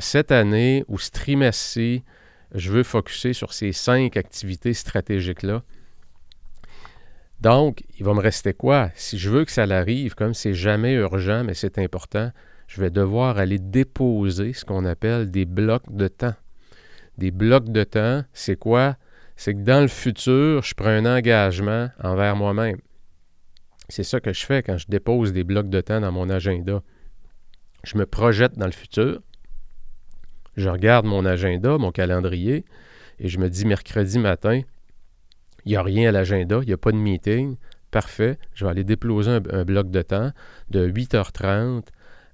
cette année ou ce trimestre-ci, je veux focuser sur ces cinq activités stratégiques-là. Donc, il va me rester quoi? Si je veux que ça l'arrive, comme c'est jamais urgent, mais c'est important, je vais devoir aller déposer ce qu'on appelle des blocs de temps. Des blocs de temps, c'est quoi? C'est que dans le futur, je prends un engagement envers moi-même. C'est ça que je fais quand je dépose des blocs de temps dans mon agenda. Je me projette dans le futur. Je regarde mon agenda, mon calendrier, et je me dis mercredi matin, il n'y a rien à l'agenda, il n'y a pas de meeting. Parfait, je vais aller déposer un, un bloc de temps de 8h30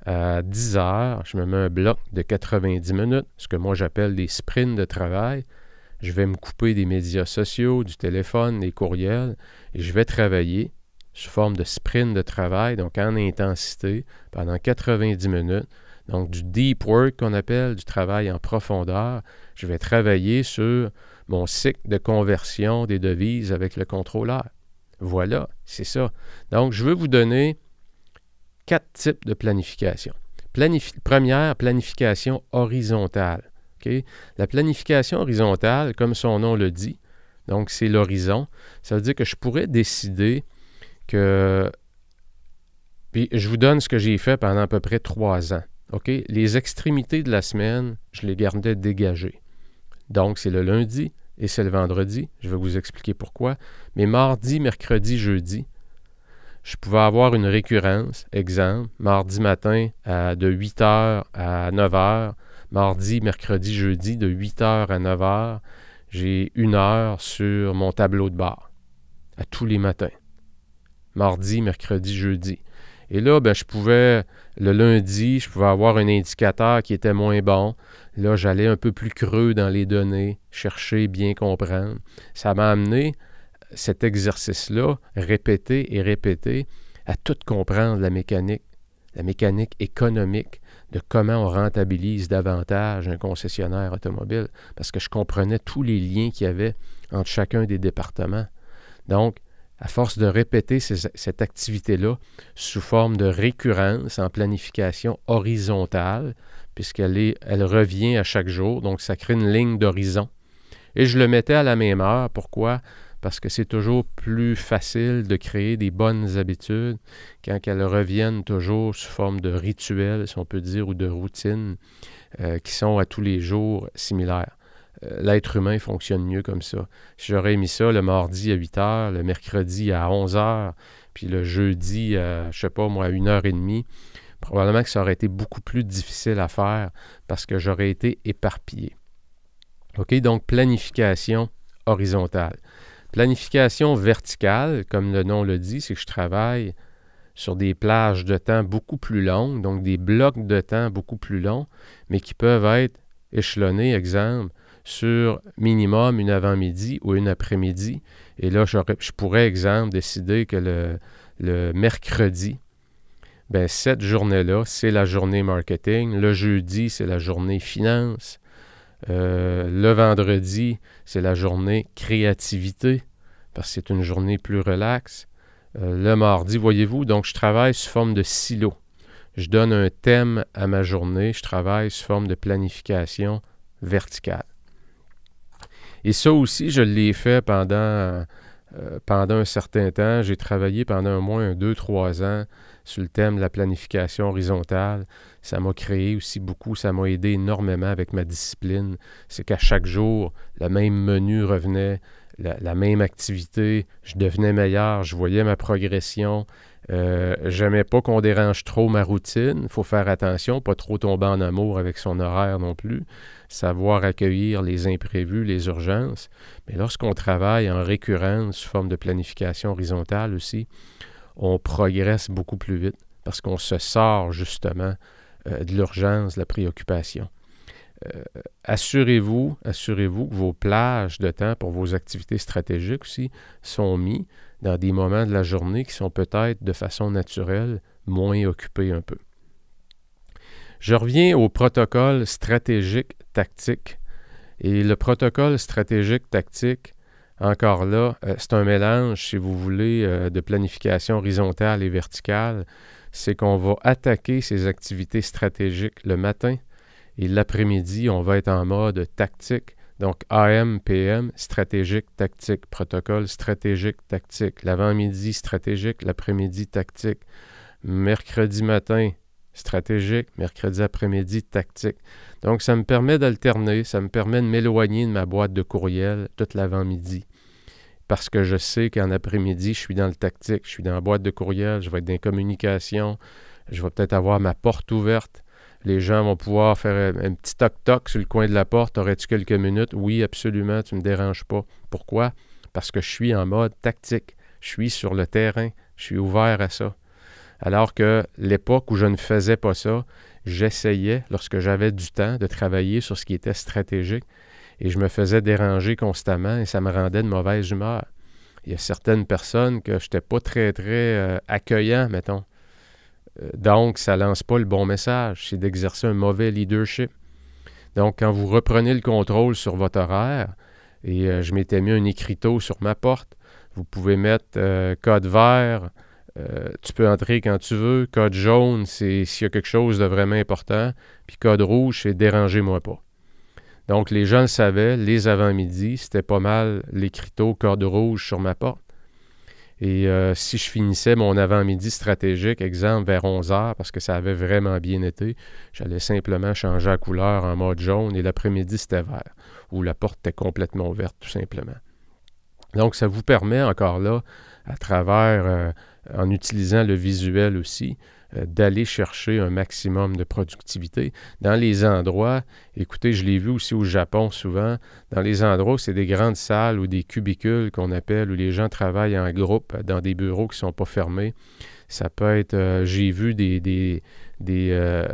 à 10 heures, je me mets un bloc de 90 minutes, ce que moi j'appelle des sprints de travail. Je vais me couper des médias sociaux, du téléphone, des courriels, et je vais travailler sous forme de sprint de travail, donc en intensité, pendant 90 minutes. Donc du deep work qu'on appelle, du travail en profondeur. Je vais travailler sur mon cycle de conversion des devises avec le contrôleur. Voilà, c'est ça. Donc je veux vous donner quatre types de planification. première, planification horizontale. La planification horizontale, comme son nom le dit, donc c'est l'horizon, ça veut dire que je pourrais décider que... Puis je vous donne ce que j'ai fait pendant à peu près trois ans. Les extrémités de la semaine, je les gardais dégagées. Donc c'est le lundi et c'est le vendredi. Je vais vous expliquer pourquoi. Mais mardi, mercredi, jeudi, je pouvais avoir une récurrence, exemple, mardi matin de 8h à 9h, mardi, mercredi, jeudi de 8h à 9h, j'ai une heure sur mon tableau de bord à tous les matins. Mardi, mercredi, jeudi. Et là, ben, je pouvais, le lundi, je pouvais avoir un indicateur qui était moins bon. Là, j'allais un peu plus creux dans les données, chercher, bien comprendre. Ça m'a amené cet exercice-là, répété et répété, à tout comprendre la mécanique, la mécanique économique de comment on rentabilise davantage un concessionnaire automobile, parce que je comprenais tous les liens qu'il y avait entre chacun des départements. Donc, à force de répéter cette activité-là sous forme de récurrence en planification horizontale, puisqu'elle elle revient à chaque jour, donc ça crée une ligne d'horizon. Et je le mettais à la même heure. Pourquoi? parce que c'est toujours plus facile de créer des bonnes habitudes quand elles reviennent toujours sous forme de rituels, si on peut dire, ou de routines euh, qui sont à tous les jours similaires. Euh, l'être humain fonctionne mieux comme ça. Si j'aurais mis ça le mardi à 8 heures, le mercredi à 11 heures, puis le jeudi à, je sais pas moi, à 1 heure et demie, probablement que ça aurait été beaucoup plus difficile à faire parce que j'aurais été éparpillé. OK, donc planification horizontale. Planification verticale, comme le nom le dit, c'est que je travaille sur des plages de temps beaucoup plus longues, donc des blocs de temps beaucoup plus longs, mais qui peuvent être échelonnés, exemple, sur minimum une avant-midi ou une après-midi. Et là, je pourrais, exemple, décider que le, mercredi, ben, cette journée-là, c'est la journée marketing. Le jeudi, c'est la journée finance. Euh, le vendredi, c'est la journée créativité, parce que c'est une journée plus relaxe. Euh, le mardi, voyez-vous, donc je travaille sous forme de silo. Je donne un thème à ma journée, je travaille sous forme de planification verticale. Et ça aussi, je l'ai fait pendant, euh, pendant un certain temps. J'ai travaillé pendant au moins deux, trois ans sur le thème de la planification horizontale. Ça m'a créé aussi beaucoup, ça m'a aidé énormément avec ma discipline. C'est qu'à chaque jour, le même menu revenait, la, même activité, je devenais meilleur, je voyais ma progression. Euh, J'aimais pas qu'on dérange trop ma routine. Il faut faire attention, pas trop tomber en amour avec son horaire non plus. Savoir accueillir les imprévus, les urgences. Mais lorsqu'on travaille en récurrence sous forme de planification horizontale aussi, on progresse beaucoup plus vite parce qu'on se sort justement euh, de l'urgence, de la préoccupation. Euh, assurez-vous, assurez-vous que vos plages de temps pour vos activités stratégiques aussi sont mis dans des moments de la journée qui sont peut-être de façon naturelle moins occupés un peu. Je reviens au protocole stratégique tactique. Et le protocole stratégique tactique, encore là, euh, c'est un mélange, si vous voulez, euh, de planification horizontale et verticale. C'est qu'on va attaquer ces activités stratégiques le matin et l'après-midi, on va être en mode tactique. Donc AM, PM, stratégique, tactique, protocole stratégique, tactique. L'avant-midi, stratégique, l'après-midi, tactique. Mercredi matin, stratégique, mercredi après-midi, tactique. Donc, ça me permet d'alterner, ça me permet de m'éloigner de ma boîte de courriel toute l'avant-midi. Parce que je sais qu'en après-midi, je suis dans le tactique, je suis dans la boîte de courriel, je vais être dans les communications, je vais peut-être avoir ma porte ouverte. Les gens vont pouvoir faire un, petit toc-toc sur le coin de la porte. Aurais-tu quelques minutes? Oui, absolument, tu ne me déranges pas. Pourquoi? Parce que je suis en mode tactique. Je suis sur le terrain. Je suis ouvert à ça. Alors que l'époque où je ne faisais pas ça, j'essayais, lorsque j'avais du temps, de travailler sur ce qui était stratégique et je me faisais déranger constamment et ça me rendait de mauvaise humeur. Il y a certaines personnes que je n'étais pas très, très euh, accueillant, mettons. Euh, donc, ça ne lance pas le bon message. C'est d'exercer un mauvais leadership. Donc, quand vous reprenez le contrôle sur votre horaire, et euh, je m'étais mis un écriteau sur ma porte, vous pouvez mettre code vert, tu peux entrer quand tu veux. Code jaune, c'est s'il y a quelque chose de vraiment important. Puis code rouge, c'est dérangez-moi pas. Donc, les gens le savaient, les avant-midi, c'était pas mal l'écriteau code rouge sur ma porte. Et euh, si je finissais mon avant-midi stratégique, exemple vers 11 heures, parce que ça avait vraiment bien été, j'allais simplement changer la couleur en mode jaune et l'après-midi c'était vert, où la porte était complètement ouverte tout simplement. Donc ça vous permet encore là, à travers, euh, en utilisant le visuel aussi, euh, d'aller chercher un maximum de productivité. Dans les endroits, écoutez, je l'ai vu aussi au Japon souvent, dans les endroits où c'est des grandes salles ou des cubicules qu'on appelle, où les gens travaillent en groupe dans des bureaux qui ne sont pas fermés. Ça peut être, euh, j'ai vu des, des, euh,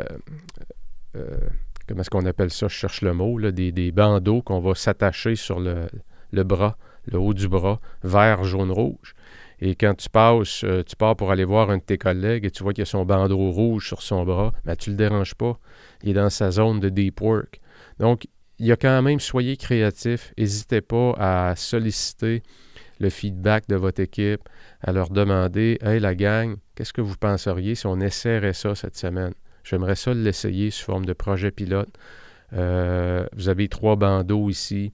comment est-ce qu'on appelle ça, je cherche le mot, des, bandeaux qu'on va s'attacher sur le bras, le haut du bras, vert, jaune, rouge. Et quand tu passes, euh, tu pars pour aller voir un de tes collègues et tu vois qu'il y a son bandeau rouge sur son bras, ben, tu ne le déranges pas. Il est dans sa zone de deep work. Donc, il y a quand même, soyez créatifs. N'hésitez pas à solliciter le feedback de votre équipe, à leur demander Hey, la gang, qu'est-ce que vous penseriez si on essaierait ça cette semaine? J'aimerais ça l'essayer sous forme de projet pilote. Euh, vous avez trois bandeaux ici.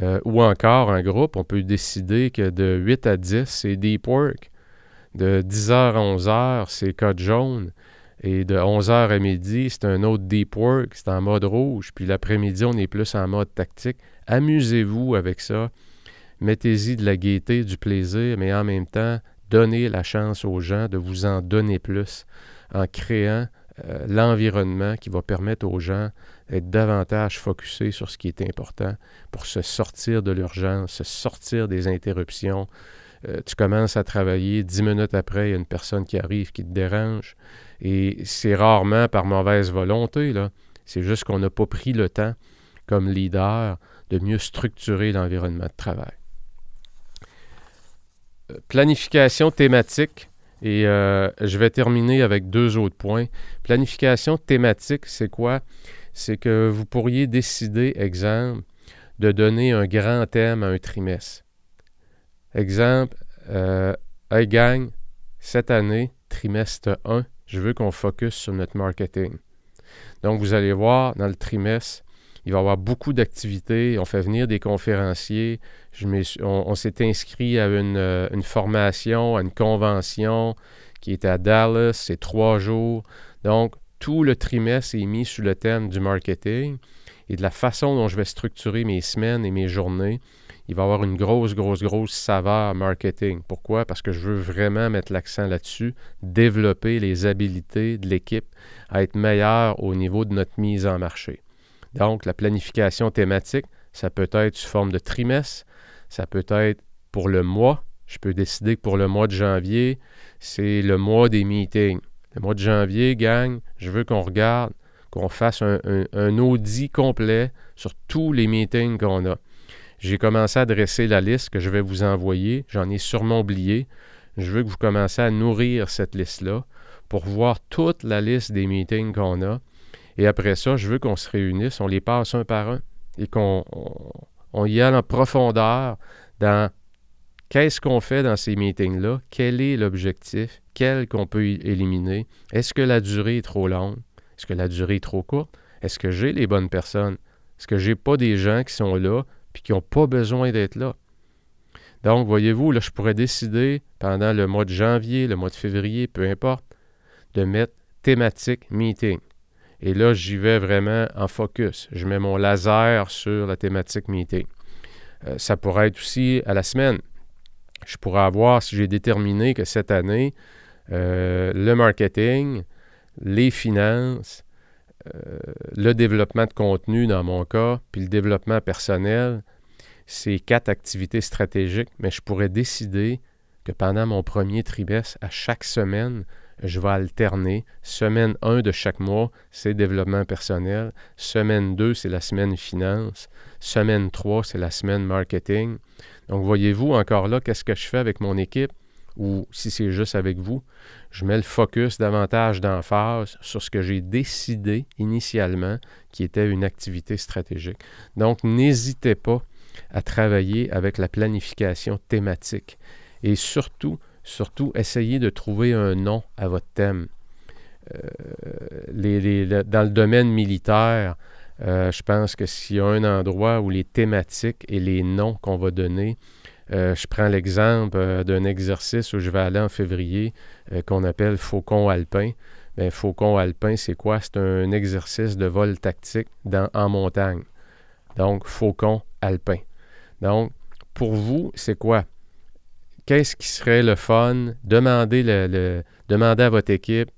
Euh, ou encore, un groupe, on peut décider que de 8 à 10, c'est deep work. De 10h à 11h, c'est code jaune. Et de 11h à midi, c'est un autre deep work, c'est en mode rouge. Puis l'après-midi, on est plus en mode tactique. Amusez-vous avec ça. Mettez-y de la gaieté, du plaisir, mais en même temps, donnez la chance aux gens de vous en donner plus en créant euh, l'environnement qui va permettre aux gens d'être davantage focusés sur ce qui est important pour se sortir de l'urgence, se sortir des interruptions, euh, tu commences à travailler, dix minutes après, il y a une personne qui arrive qui te dérange. Et c'est rarement par mauvaise volonté, là. C'est juste qu'on n'a pas pris le temps, comme leader, de mieux structurer l'environnement de travail. Euh, planification thématique. Et euh, je vais terminer avec deux autres points. Planification thématique, c'est quoi? C'est que vous pourriez décider, exemple, de donner un grand thème à un trimestre. Exemple, euh, hey gang, cette année, trimestre 1, je veux qu'on focus sur notre marketing. Donc, vous allez voir, dans le trimestre, il va y avoir beaucoup d'activités. On fait venir des conférenciers. on, s'est inscrit à euh, une, formation, à une convention qui est à Dallas. C'est trois jours. Donc, tout le trimestre est mis sous le thème du marketing et de la façon dont je vais structurer mes semaines et mes journées. Il va avoir une grosse, grosse, grosse saveur marketing. Pourquoi? Parce que je veux vraiment mettre l'accent là-dessus, développer les habiletés de l'équipe à être meilleur au niveau de notre mise en marché. Donc, la planification thématique, ça peut être sous forme de trimestre, ça peut être pour le mois. Je peux décider que pour le mois de janvier, c'est le mois des meetings. Le mois de janvier, gang, je veux qu'on regarde, qu'on fasse un, audit complet sur tous les meetings qu'on a. J'ai commencé à dresser la liste que je vais vous envoyer. J'en ai sûrement oublié. Je veux que vous commenciez à nourrir cette liste-là pour voir toute la liste des meetings qu'on a et après ça, je veux qu'on se réunisse, on les passe un par un et qu'on on, y aille en profondeur dans qu'est-ce qu'on fait dans ces meetings-là, quel est l'objectif, quel qu'on peut éliminer, est-ce que la durée est trop longue, est-ce que la durée est trop courte, est-ce que j'ai les bonnes personnes, est-ce que j'ai pas des gens qui sont là puis qui n'ont pas besoin d'être là? Donc, voyez-vous, là, je pourrais décider pendant le mois de janvier, le mois de février, peu importe, de mettre thématique meeting. Et là, j'y vais vraiment en focus. Je mets mon laser sur la thématique meeting. Euh, ça pourrait être aussi à la semaine. Je pourrais avoir, si j'ai déterminé que cette année, euh, le marketing, les finances, euh, le développement de contenu dans mon cas, puis le développement personnel, c'est quatre activités stratégiques, mais je pourrais décider que pendant mon premier trimestre, à chaque semaine, je vais alterner. Semaine 1 de chaque mois, c'est développement personnel. Semaine 2, c'est la semaine finance. Semaine 3, c'est la semaine marketing. Donc, voyez-vous, encore là, qu'est-ce que je fais avec mon équipe ou si c'est juste avec vous, je mets le focus davantage d'emphase sur ce que j'ai décidé initialement qui était une activité stratégique. Donc, n'hésitez pas à travailler avec la planification thématique et surtout, surtout, essayez de trouver un nom à votre thème. Euh, dans le domaine militaire, euh, je pense que s'il y a un endroit où les thématiques et les noms qu'on va donner, euh, je prends l'exemple d'un exercice où je vais aller en février qu'on appelle Faucon alpin. Bien, Faucon alpin, c'est quoi? C'est un exercice de vol tactique en montagne. Donc, Faucon alpin. Donc, pour vous, c'est quoi? qu'est-ce qui serait le fun? Demandez, le, à votre équipe.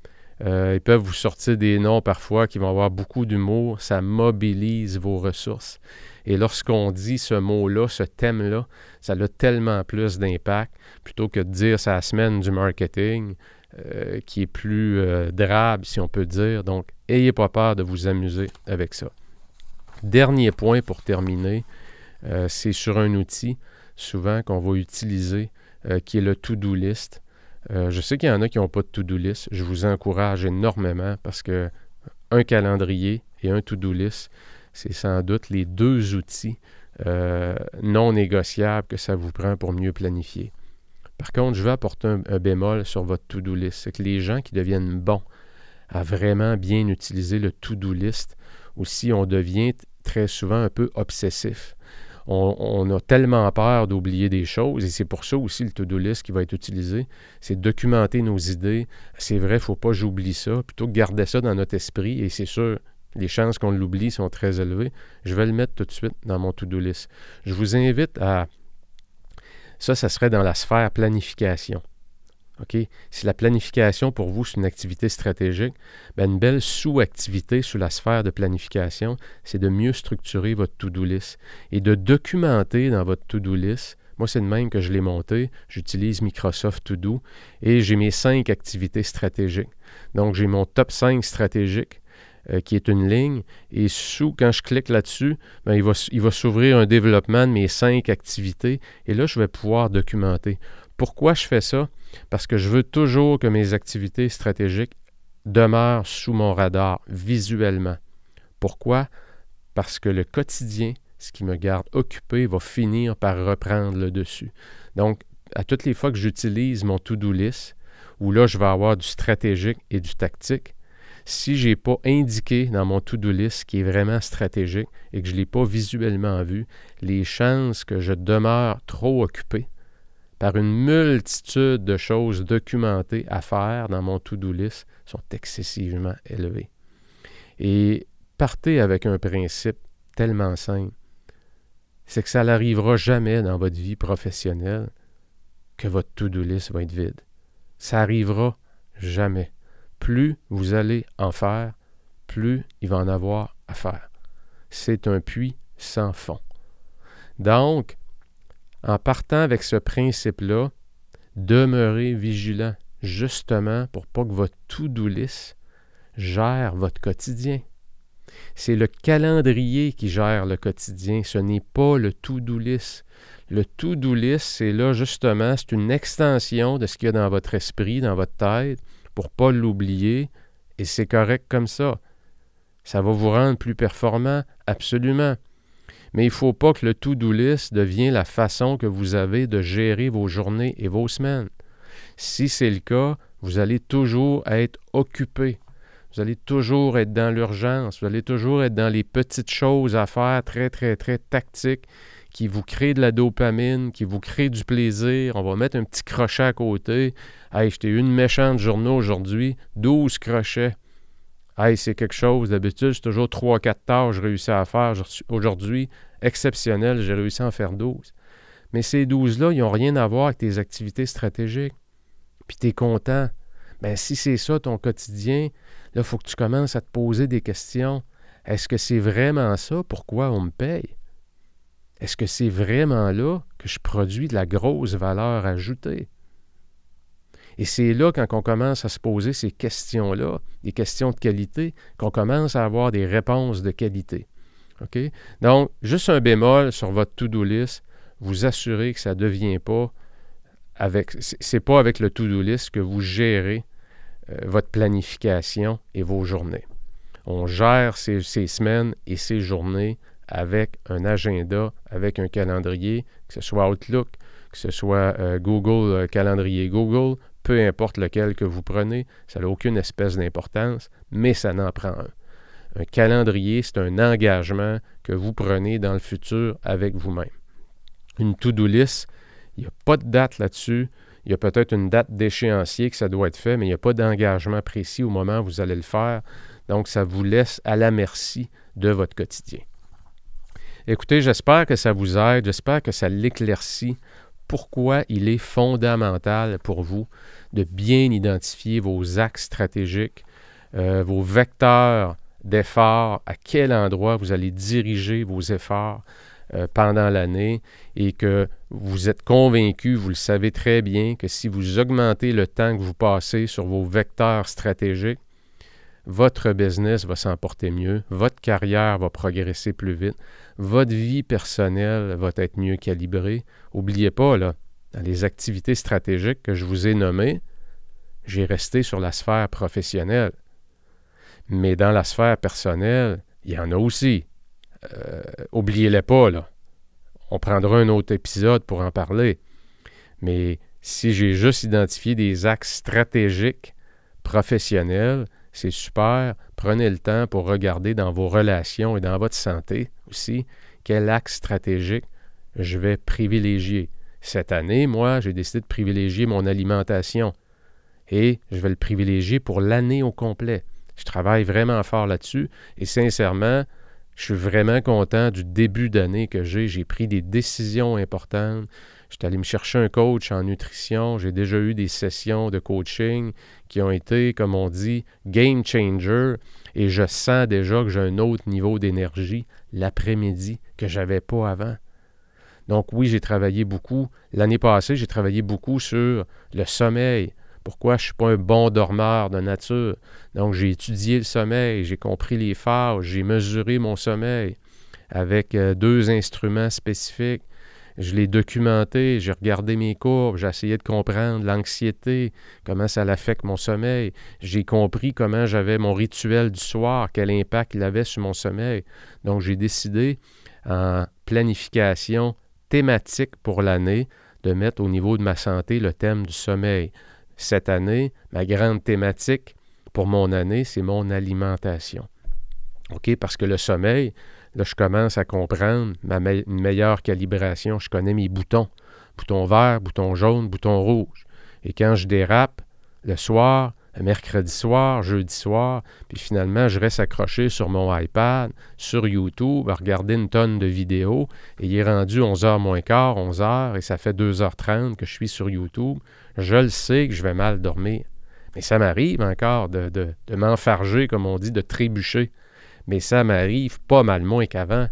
Euh, ils peuvent vous sortir des noms parfois qui vont avoir beaucoup d'humour. Ça mobilise vos ressources. Et lorsqu'on dit ce mot-là, ce thème-là, ça a tellement plus d'impact plutôt que de dire sa semaine du marketing euh, qui est plus euh, drabe, si on peut dire. Donc, ayez pas peur de vous amuser avec ça. Dernier point pour terminer, c'est sur un outil souvent qu'on va utiliser qui est le to-do list. Euh, je sais qu'il y en a qui n'ont pas de to-do list. Je vous encourage énormément parce que un calendrier et un to-do list, c'est sans doute les deux outils euh, non négociables que ça vous prend pour mieux planifier. Par contre, je veux apporter un, bémol sur votre to-do list. C'est que les gens qui deviennent bons à vraiment bien utiliser le to-do list, aussi on devient très souvent un peu obsessif on, a tellement peur d'oublier des choses, et c'est pour ça aussi le to-do list qui va être utilisé, c'est documenter nos idées. C'est vrai, il ne faut pas j'oublie ça, plutôt que garder ça dans notre esprit, et c'est sûr, les chances qu'on l'oublie sont très élevées. Je vais le mettre tout de suite dans mon to-do list. Je vous invite à... Ça, ça serait dans la sphère planification. Si la planification pour vous, c'est une activité stratégique, bien, une belle sous-activité sous la sphère de planification, c'est de mieux structurer votre to-do list et de documenter dans votre to-do list Moi, c'est de même que je l'ai monté. J'utilise Microsoft To Do et j'ai mes cinq activités stratégiques. Donc, j'ai mon top 5 stratégique euh, qui est une ligne. Et sous, quand je clique là-dessus, ben, il va, il va s'ouvrir un développement de mes cinq activités. Et là, je vais pouvoir documenter. Pourquoi je fais ça? Parce que je veux toujours que mes activités stratégiques demeurent sous mon radar visuellement. Pourquoi? Parce que le quotidien, ce qui me garde occupé va finir par reprendre le dessus. Donc, à toutes les fois que j'utilise mon to-do list, où là, je vais avoir du stratégique et du tactique, si je n'ai pas indiqué dans mon to-do list qui est vraiment stratégique et que je ne l'ai pas visuellement vu, les chances que je demeure trop occupé une multitude de choses documentées à faire dans mon to-do list sont excessivement élevées. Et partez avec un principe tellement simple c'est que ça n'arrivera jamais dans votre vie professionnelle que votre to-do list va être vide. Ça arrivera jamais. Plus vous allez en faire, plus il va en avoir à faire. C'est un puits sans fond. Donc, en partant avec ce principe-là, demeurez vigilant, justement pour pas que votre to-do list gère votre quotidien. C'est le calendrier qui gère le quotidien, ce n'est pas le to-do. Le to-do list, c'est là justement, c'est une extension de ce qu'il y a dans votre esprit, dans votre tête, pour ne pas l'oublier, et c'est correct comme ça. Ça va vous rendre plus performant, absolument. Mais il ne faut pas que le to-do list devienne la façon que vous avez de gérer vos journées et vos semaines. Si c'est le cas, vous allez toujours être occupé. Vous allez toujours être dans l'urgence, vous allez toujours être dans les petites choses à faire très, très, très tactiques qui vous créent de la dopamine, qui vous créent du plaisir. On va mettre un petit crochet à côté. Hey, j'étais une méchante journée aujourd'hui, 12 crochets. Hey, c'est quelque chose. D'habitude, c'est toujours 3-4 tâches réussis à faire. Aujourd'hui, exceptionnel, j'ai réussi à en faire 12. Mais ces 12-là, ils n'ont rien à voir avec tes activités stratégiques. Puis tu es content. Bien, si c'est ça ton quotidien, Là, il faut que tu commences à te poser des questions. Est-ce que c'est vraiment ça? Pourquoi on me paye? Est-ce que c'est vraiment là que je produis de la grosse valeur ajoutée? Et c'est là, quand on commence à se poser ces questions-là, des questions de qualité, qu'on commence à avoir des réponses de qualité. OK? Donc, juste un bémol sur votre to-do list, vous assurez que ça ne devient pas avec. C'est pas avec le to-do list que vous gérez euh, votre planification et vos journées. On gère ces, semaines et ces journées avec un agenda, avec un calendrier, que ce soit Outlook, que ce soit euh, Google, euh, calendrier Google, peu importe lequel que vous prenez, ça n'a aucune espèce d'importance, mais ça n'en prend un. Un calendrier, c'est un engagement que vous prenez dans le futur avec vous-même. Une to-do list, il n'y a pas de date là-dessus. Il y a peut-être une date d'échéancier que ça doit être fait, mais il n'y a pas d'engagement précis au moment où vous allez le faire. Donc, ça vous laisse à la merci de votre quotidien. Écoutez, j'espère que ça vous aide, j'espère que ça l'éclaircit pourquoi il est fondamental pour vous de bien identifier vos axes stratégiques, euh, vos vecteurs d'efforts, à quel endroit vous allez diriger vos efforts, euh, pendant l'année et que vous êtes convaincu, vous le savez très bien, que si vous augmentez le temps que vous passez sur vos vecteurs stratégiques, votre business va s'emporter mieux, votre carrière va progresser plus vite, votre vie personnelle va être mieux calibrée. N'oubliez pas, là, dans les activités stratégiques que je vous ai nommées, j'ai resté sur la sphère professionnelle. Mais dans la sphère personnelle, il y en a aussi. Euh, oubliez-les pas, là. On prendra un autre épisode pour en parler. Mais si j'ai juste identifié des axes stratégiques professionnels, c'est super. Prenez le temps pour regarder dans vos relations et dans votre santé aussi quel axe stratégique je vais privilégier. Cette année, moi, j'ai décidé de privilégier mon alimentation et je vais le privilégier pour l'année au complet. Je travaille vraiment fort là-dessus et sincèrement, je suis vraiment content du début d'année que j'ai. J'ai pris des décisions importantes. Je suis allé me chercher un coach en nutrition. J'ai déjà eu des sessions de coaching qui ont été, comme on dit, game changer. Et je sens déjà que j'ai un autre niveau d'énergie l'après-midi que je n'avais pas avant. Donc oui, j'ai travaillé beaucoup. L'année passée, j'ai travaillé beaucoup sur le sommeil. Pourquoi je ne suis pas un bon dormeur de nature? Donc j'ai étudié le sommeil, j'ai compris les phases, j'ai mesuré mon sommeil avec euh, deux instruments spécifiques. Je l'ai documenté, j'ai regardé mes courbes, j'ai essayé de comprendre l'anxiété, comment ça affecte mon sommeil. J'ai compris comment j'avais mon rituel du soir, quel impact il avait sur mon sommeil. Donc j'ai décidé en planification thématique pour l'année de mettre au niveau de ma santé le thème du sommeil. Cette année, ma grande thématique pour mon année, c'est mon alimentation. OK? Parce que le sommeil, là, je commence à comprendre ma une meilleure calibration. Je connais mes boutons. Bouton vert, bouton jaune, bouton rouge. Et quand je dérape, le soir, mercredi soir, jeudi soir, puis finalement, je reste accroché sur mon iPad, sur YouTube, à regarder une tonne de vidéos, et il est rendu 11h moins quart, 11h, et ça fait 2h30 que je suis sur YouTube. Je le sais que je vais mal dormir. Mais ça m'arrive encore de, de m'enfarger, comme on dit, de trébucher. Mais ça m'arrive pas mal moins qu'avant.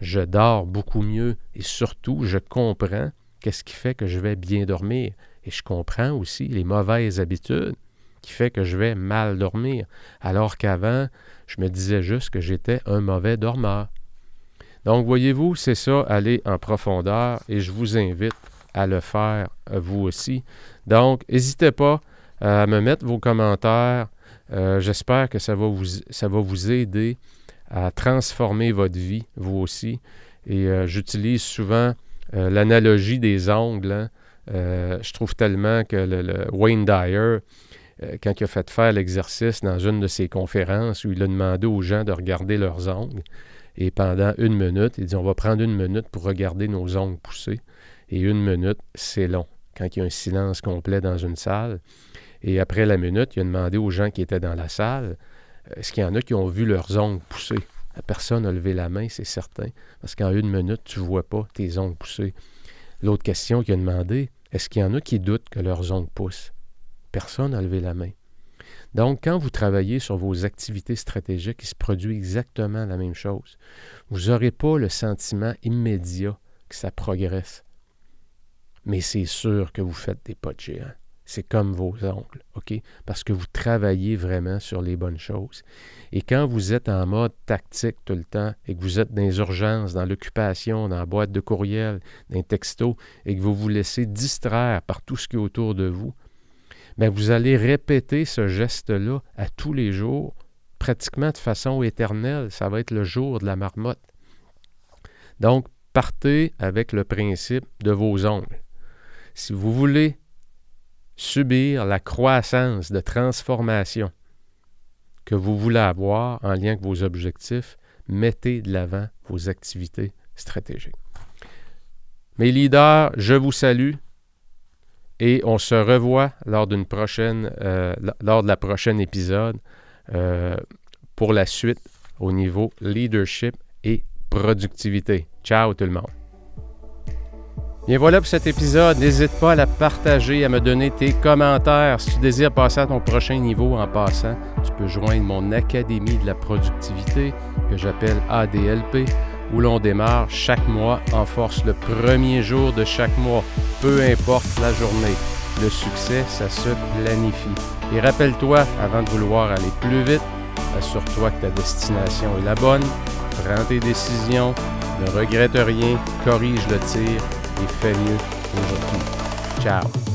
Je dors beaucoup mieux et surtout, je comprends qu'est-ce qui fait que je vais bien dormir. Et je comprends aussi les mauvaises habitudes qui fait que je vais mal dormir, alors qu'avant, je me disais juste que j'étais un mauvais dormeur. Donc, voyez-vous, c'est ça, aller en profondeur, et je vous invite à le faire, vous aussi. Donc, n'hésitez pas à me mettre vos commentaires. Euh, j'espère que ça va, vous, aider à transformer votre vie, vous aussi. Et euh, j'utilise souvent l'analogie des ongles. Hein. je trouve tellement que le Wayne Dyer, euh, quand il a fait faire l'exercice dans une de ses conférences où il a demandé aux gens de regarder leurs ongles. Et pendant une minute, il dit on va prendre une minute pour regarder nos ongles pousser. Et une minute, c'est long. Quand il y a un silence complet dans une salle. Et après la minute, il a demandé aux gens qui étaient dans la salle euh, est-ce qu'il y en a qui ont vu leurs ongles pousser? Personne a levé la main, c'est certain. Parce qu'en une minute, tu ne vois pas tes ongles pousser. L'autre question qu'il a demandé est-ce qu'il y en a qui doutent que leurs ongles poussent? Personne n'a levé la main. Donc, quand vous travaillez sur vos activités stratégiques, il se produit exactement la même chose. Vous n'aurez pas le sentiment immédiat que ça progresse. Mais c'est sûr que vous faites des pas de géant. C'est comme vos ongles, OK? Parce que vous travaillez vraiment sur les bonnes choses. Et quand vous êtes en mode tactique tout le temps et que vous êtes dans les urgences, dans l'occupation, dans la boîte de courriel, dans les textos, et que vous vous laissez distraire par tout ce qui est autour de vous, mais vous allez répéter ce geste-là à tous les jours, pratiquement de façon éternelle. Ça va être le jour de la marmotte. Donc, partez avec le principe de vos ongles. Si vous voulez subir la croissance de transformation que vous voulez avoir en lien avec vos objectifs, mettez de l'avant vos activités stratégiques. Mes leaders, je vous salue. Et on se revoit lors d'une prochaine, euh, lors de la prochaine épisode euh, pour la suite au niveau leadership et productivité. Ciao tout le monde. Bien voilà pour cet épisode. N'hésite pas à la partager, à me donner tes commentaires. Si tu désires passer à ton prochain niveau en passant, tu peux joindre mon Académie de la productivité que j'appelle ADLP où l'on démarre chaque mois en force le premier jour de chaque mois, peu importe la journée. Le succès, ça se planifie. Et rappelle-toi, avant de vouloir aller plus vite, assure-toi que ta destination est la bonne, prends tes décisions, ne regrette rien, corrige le tir et fais mieux aujourd'hui. Ciao!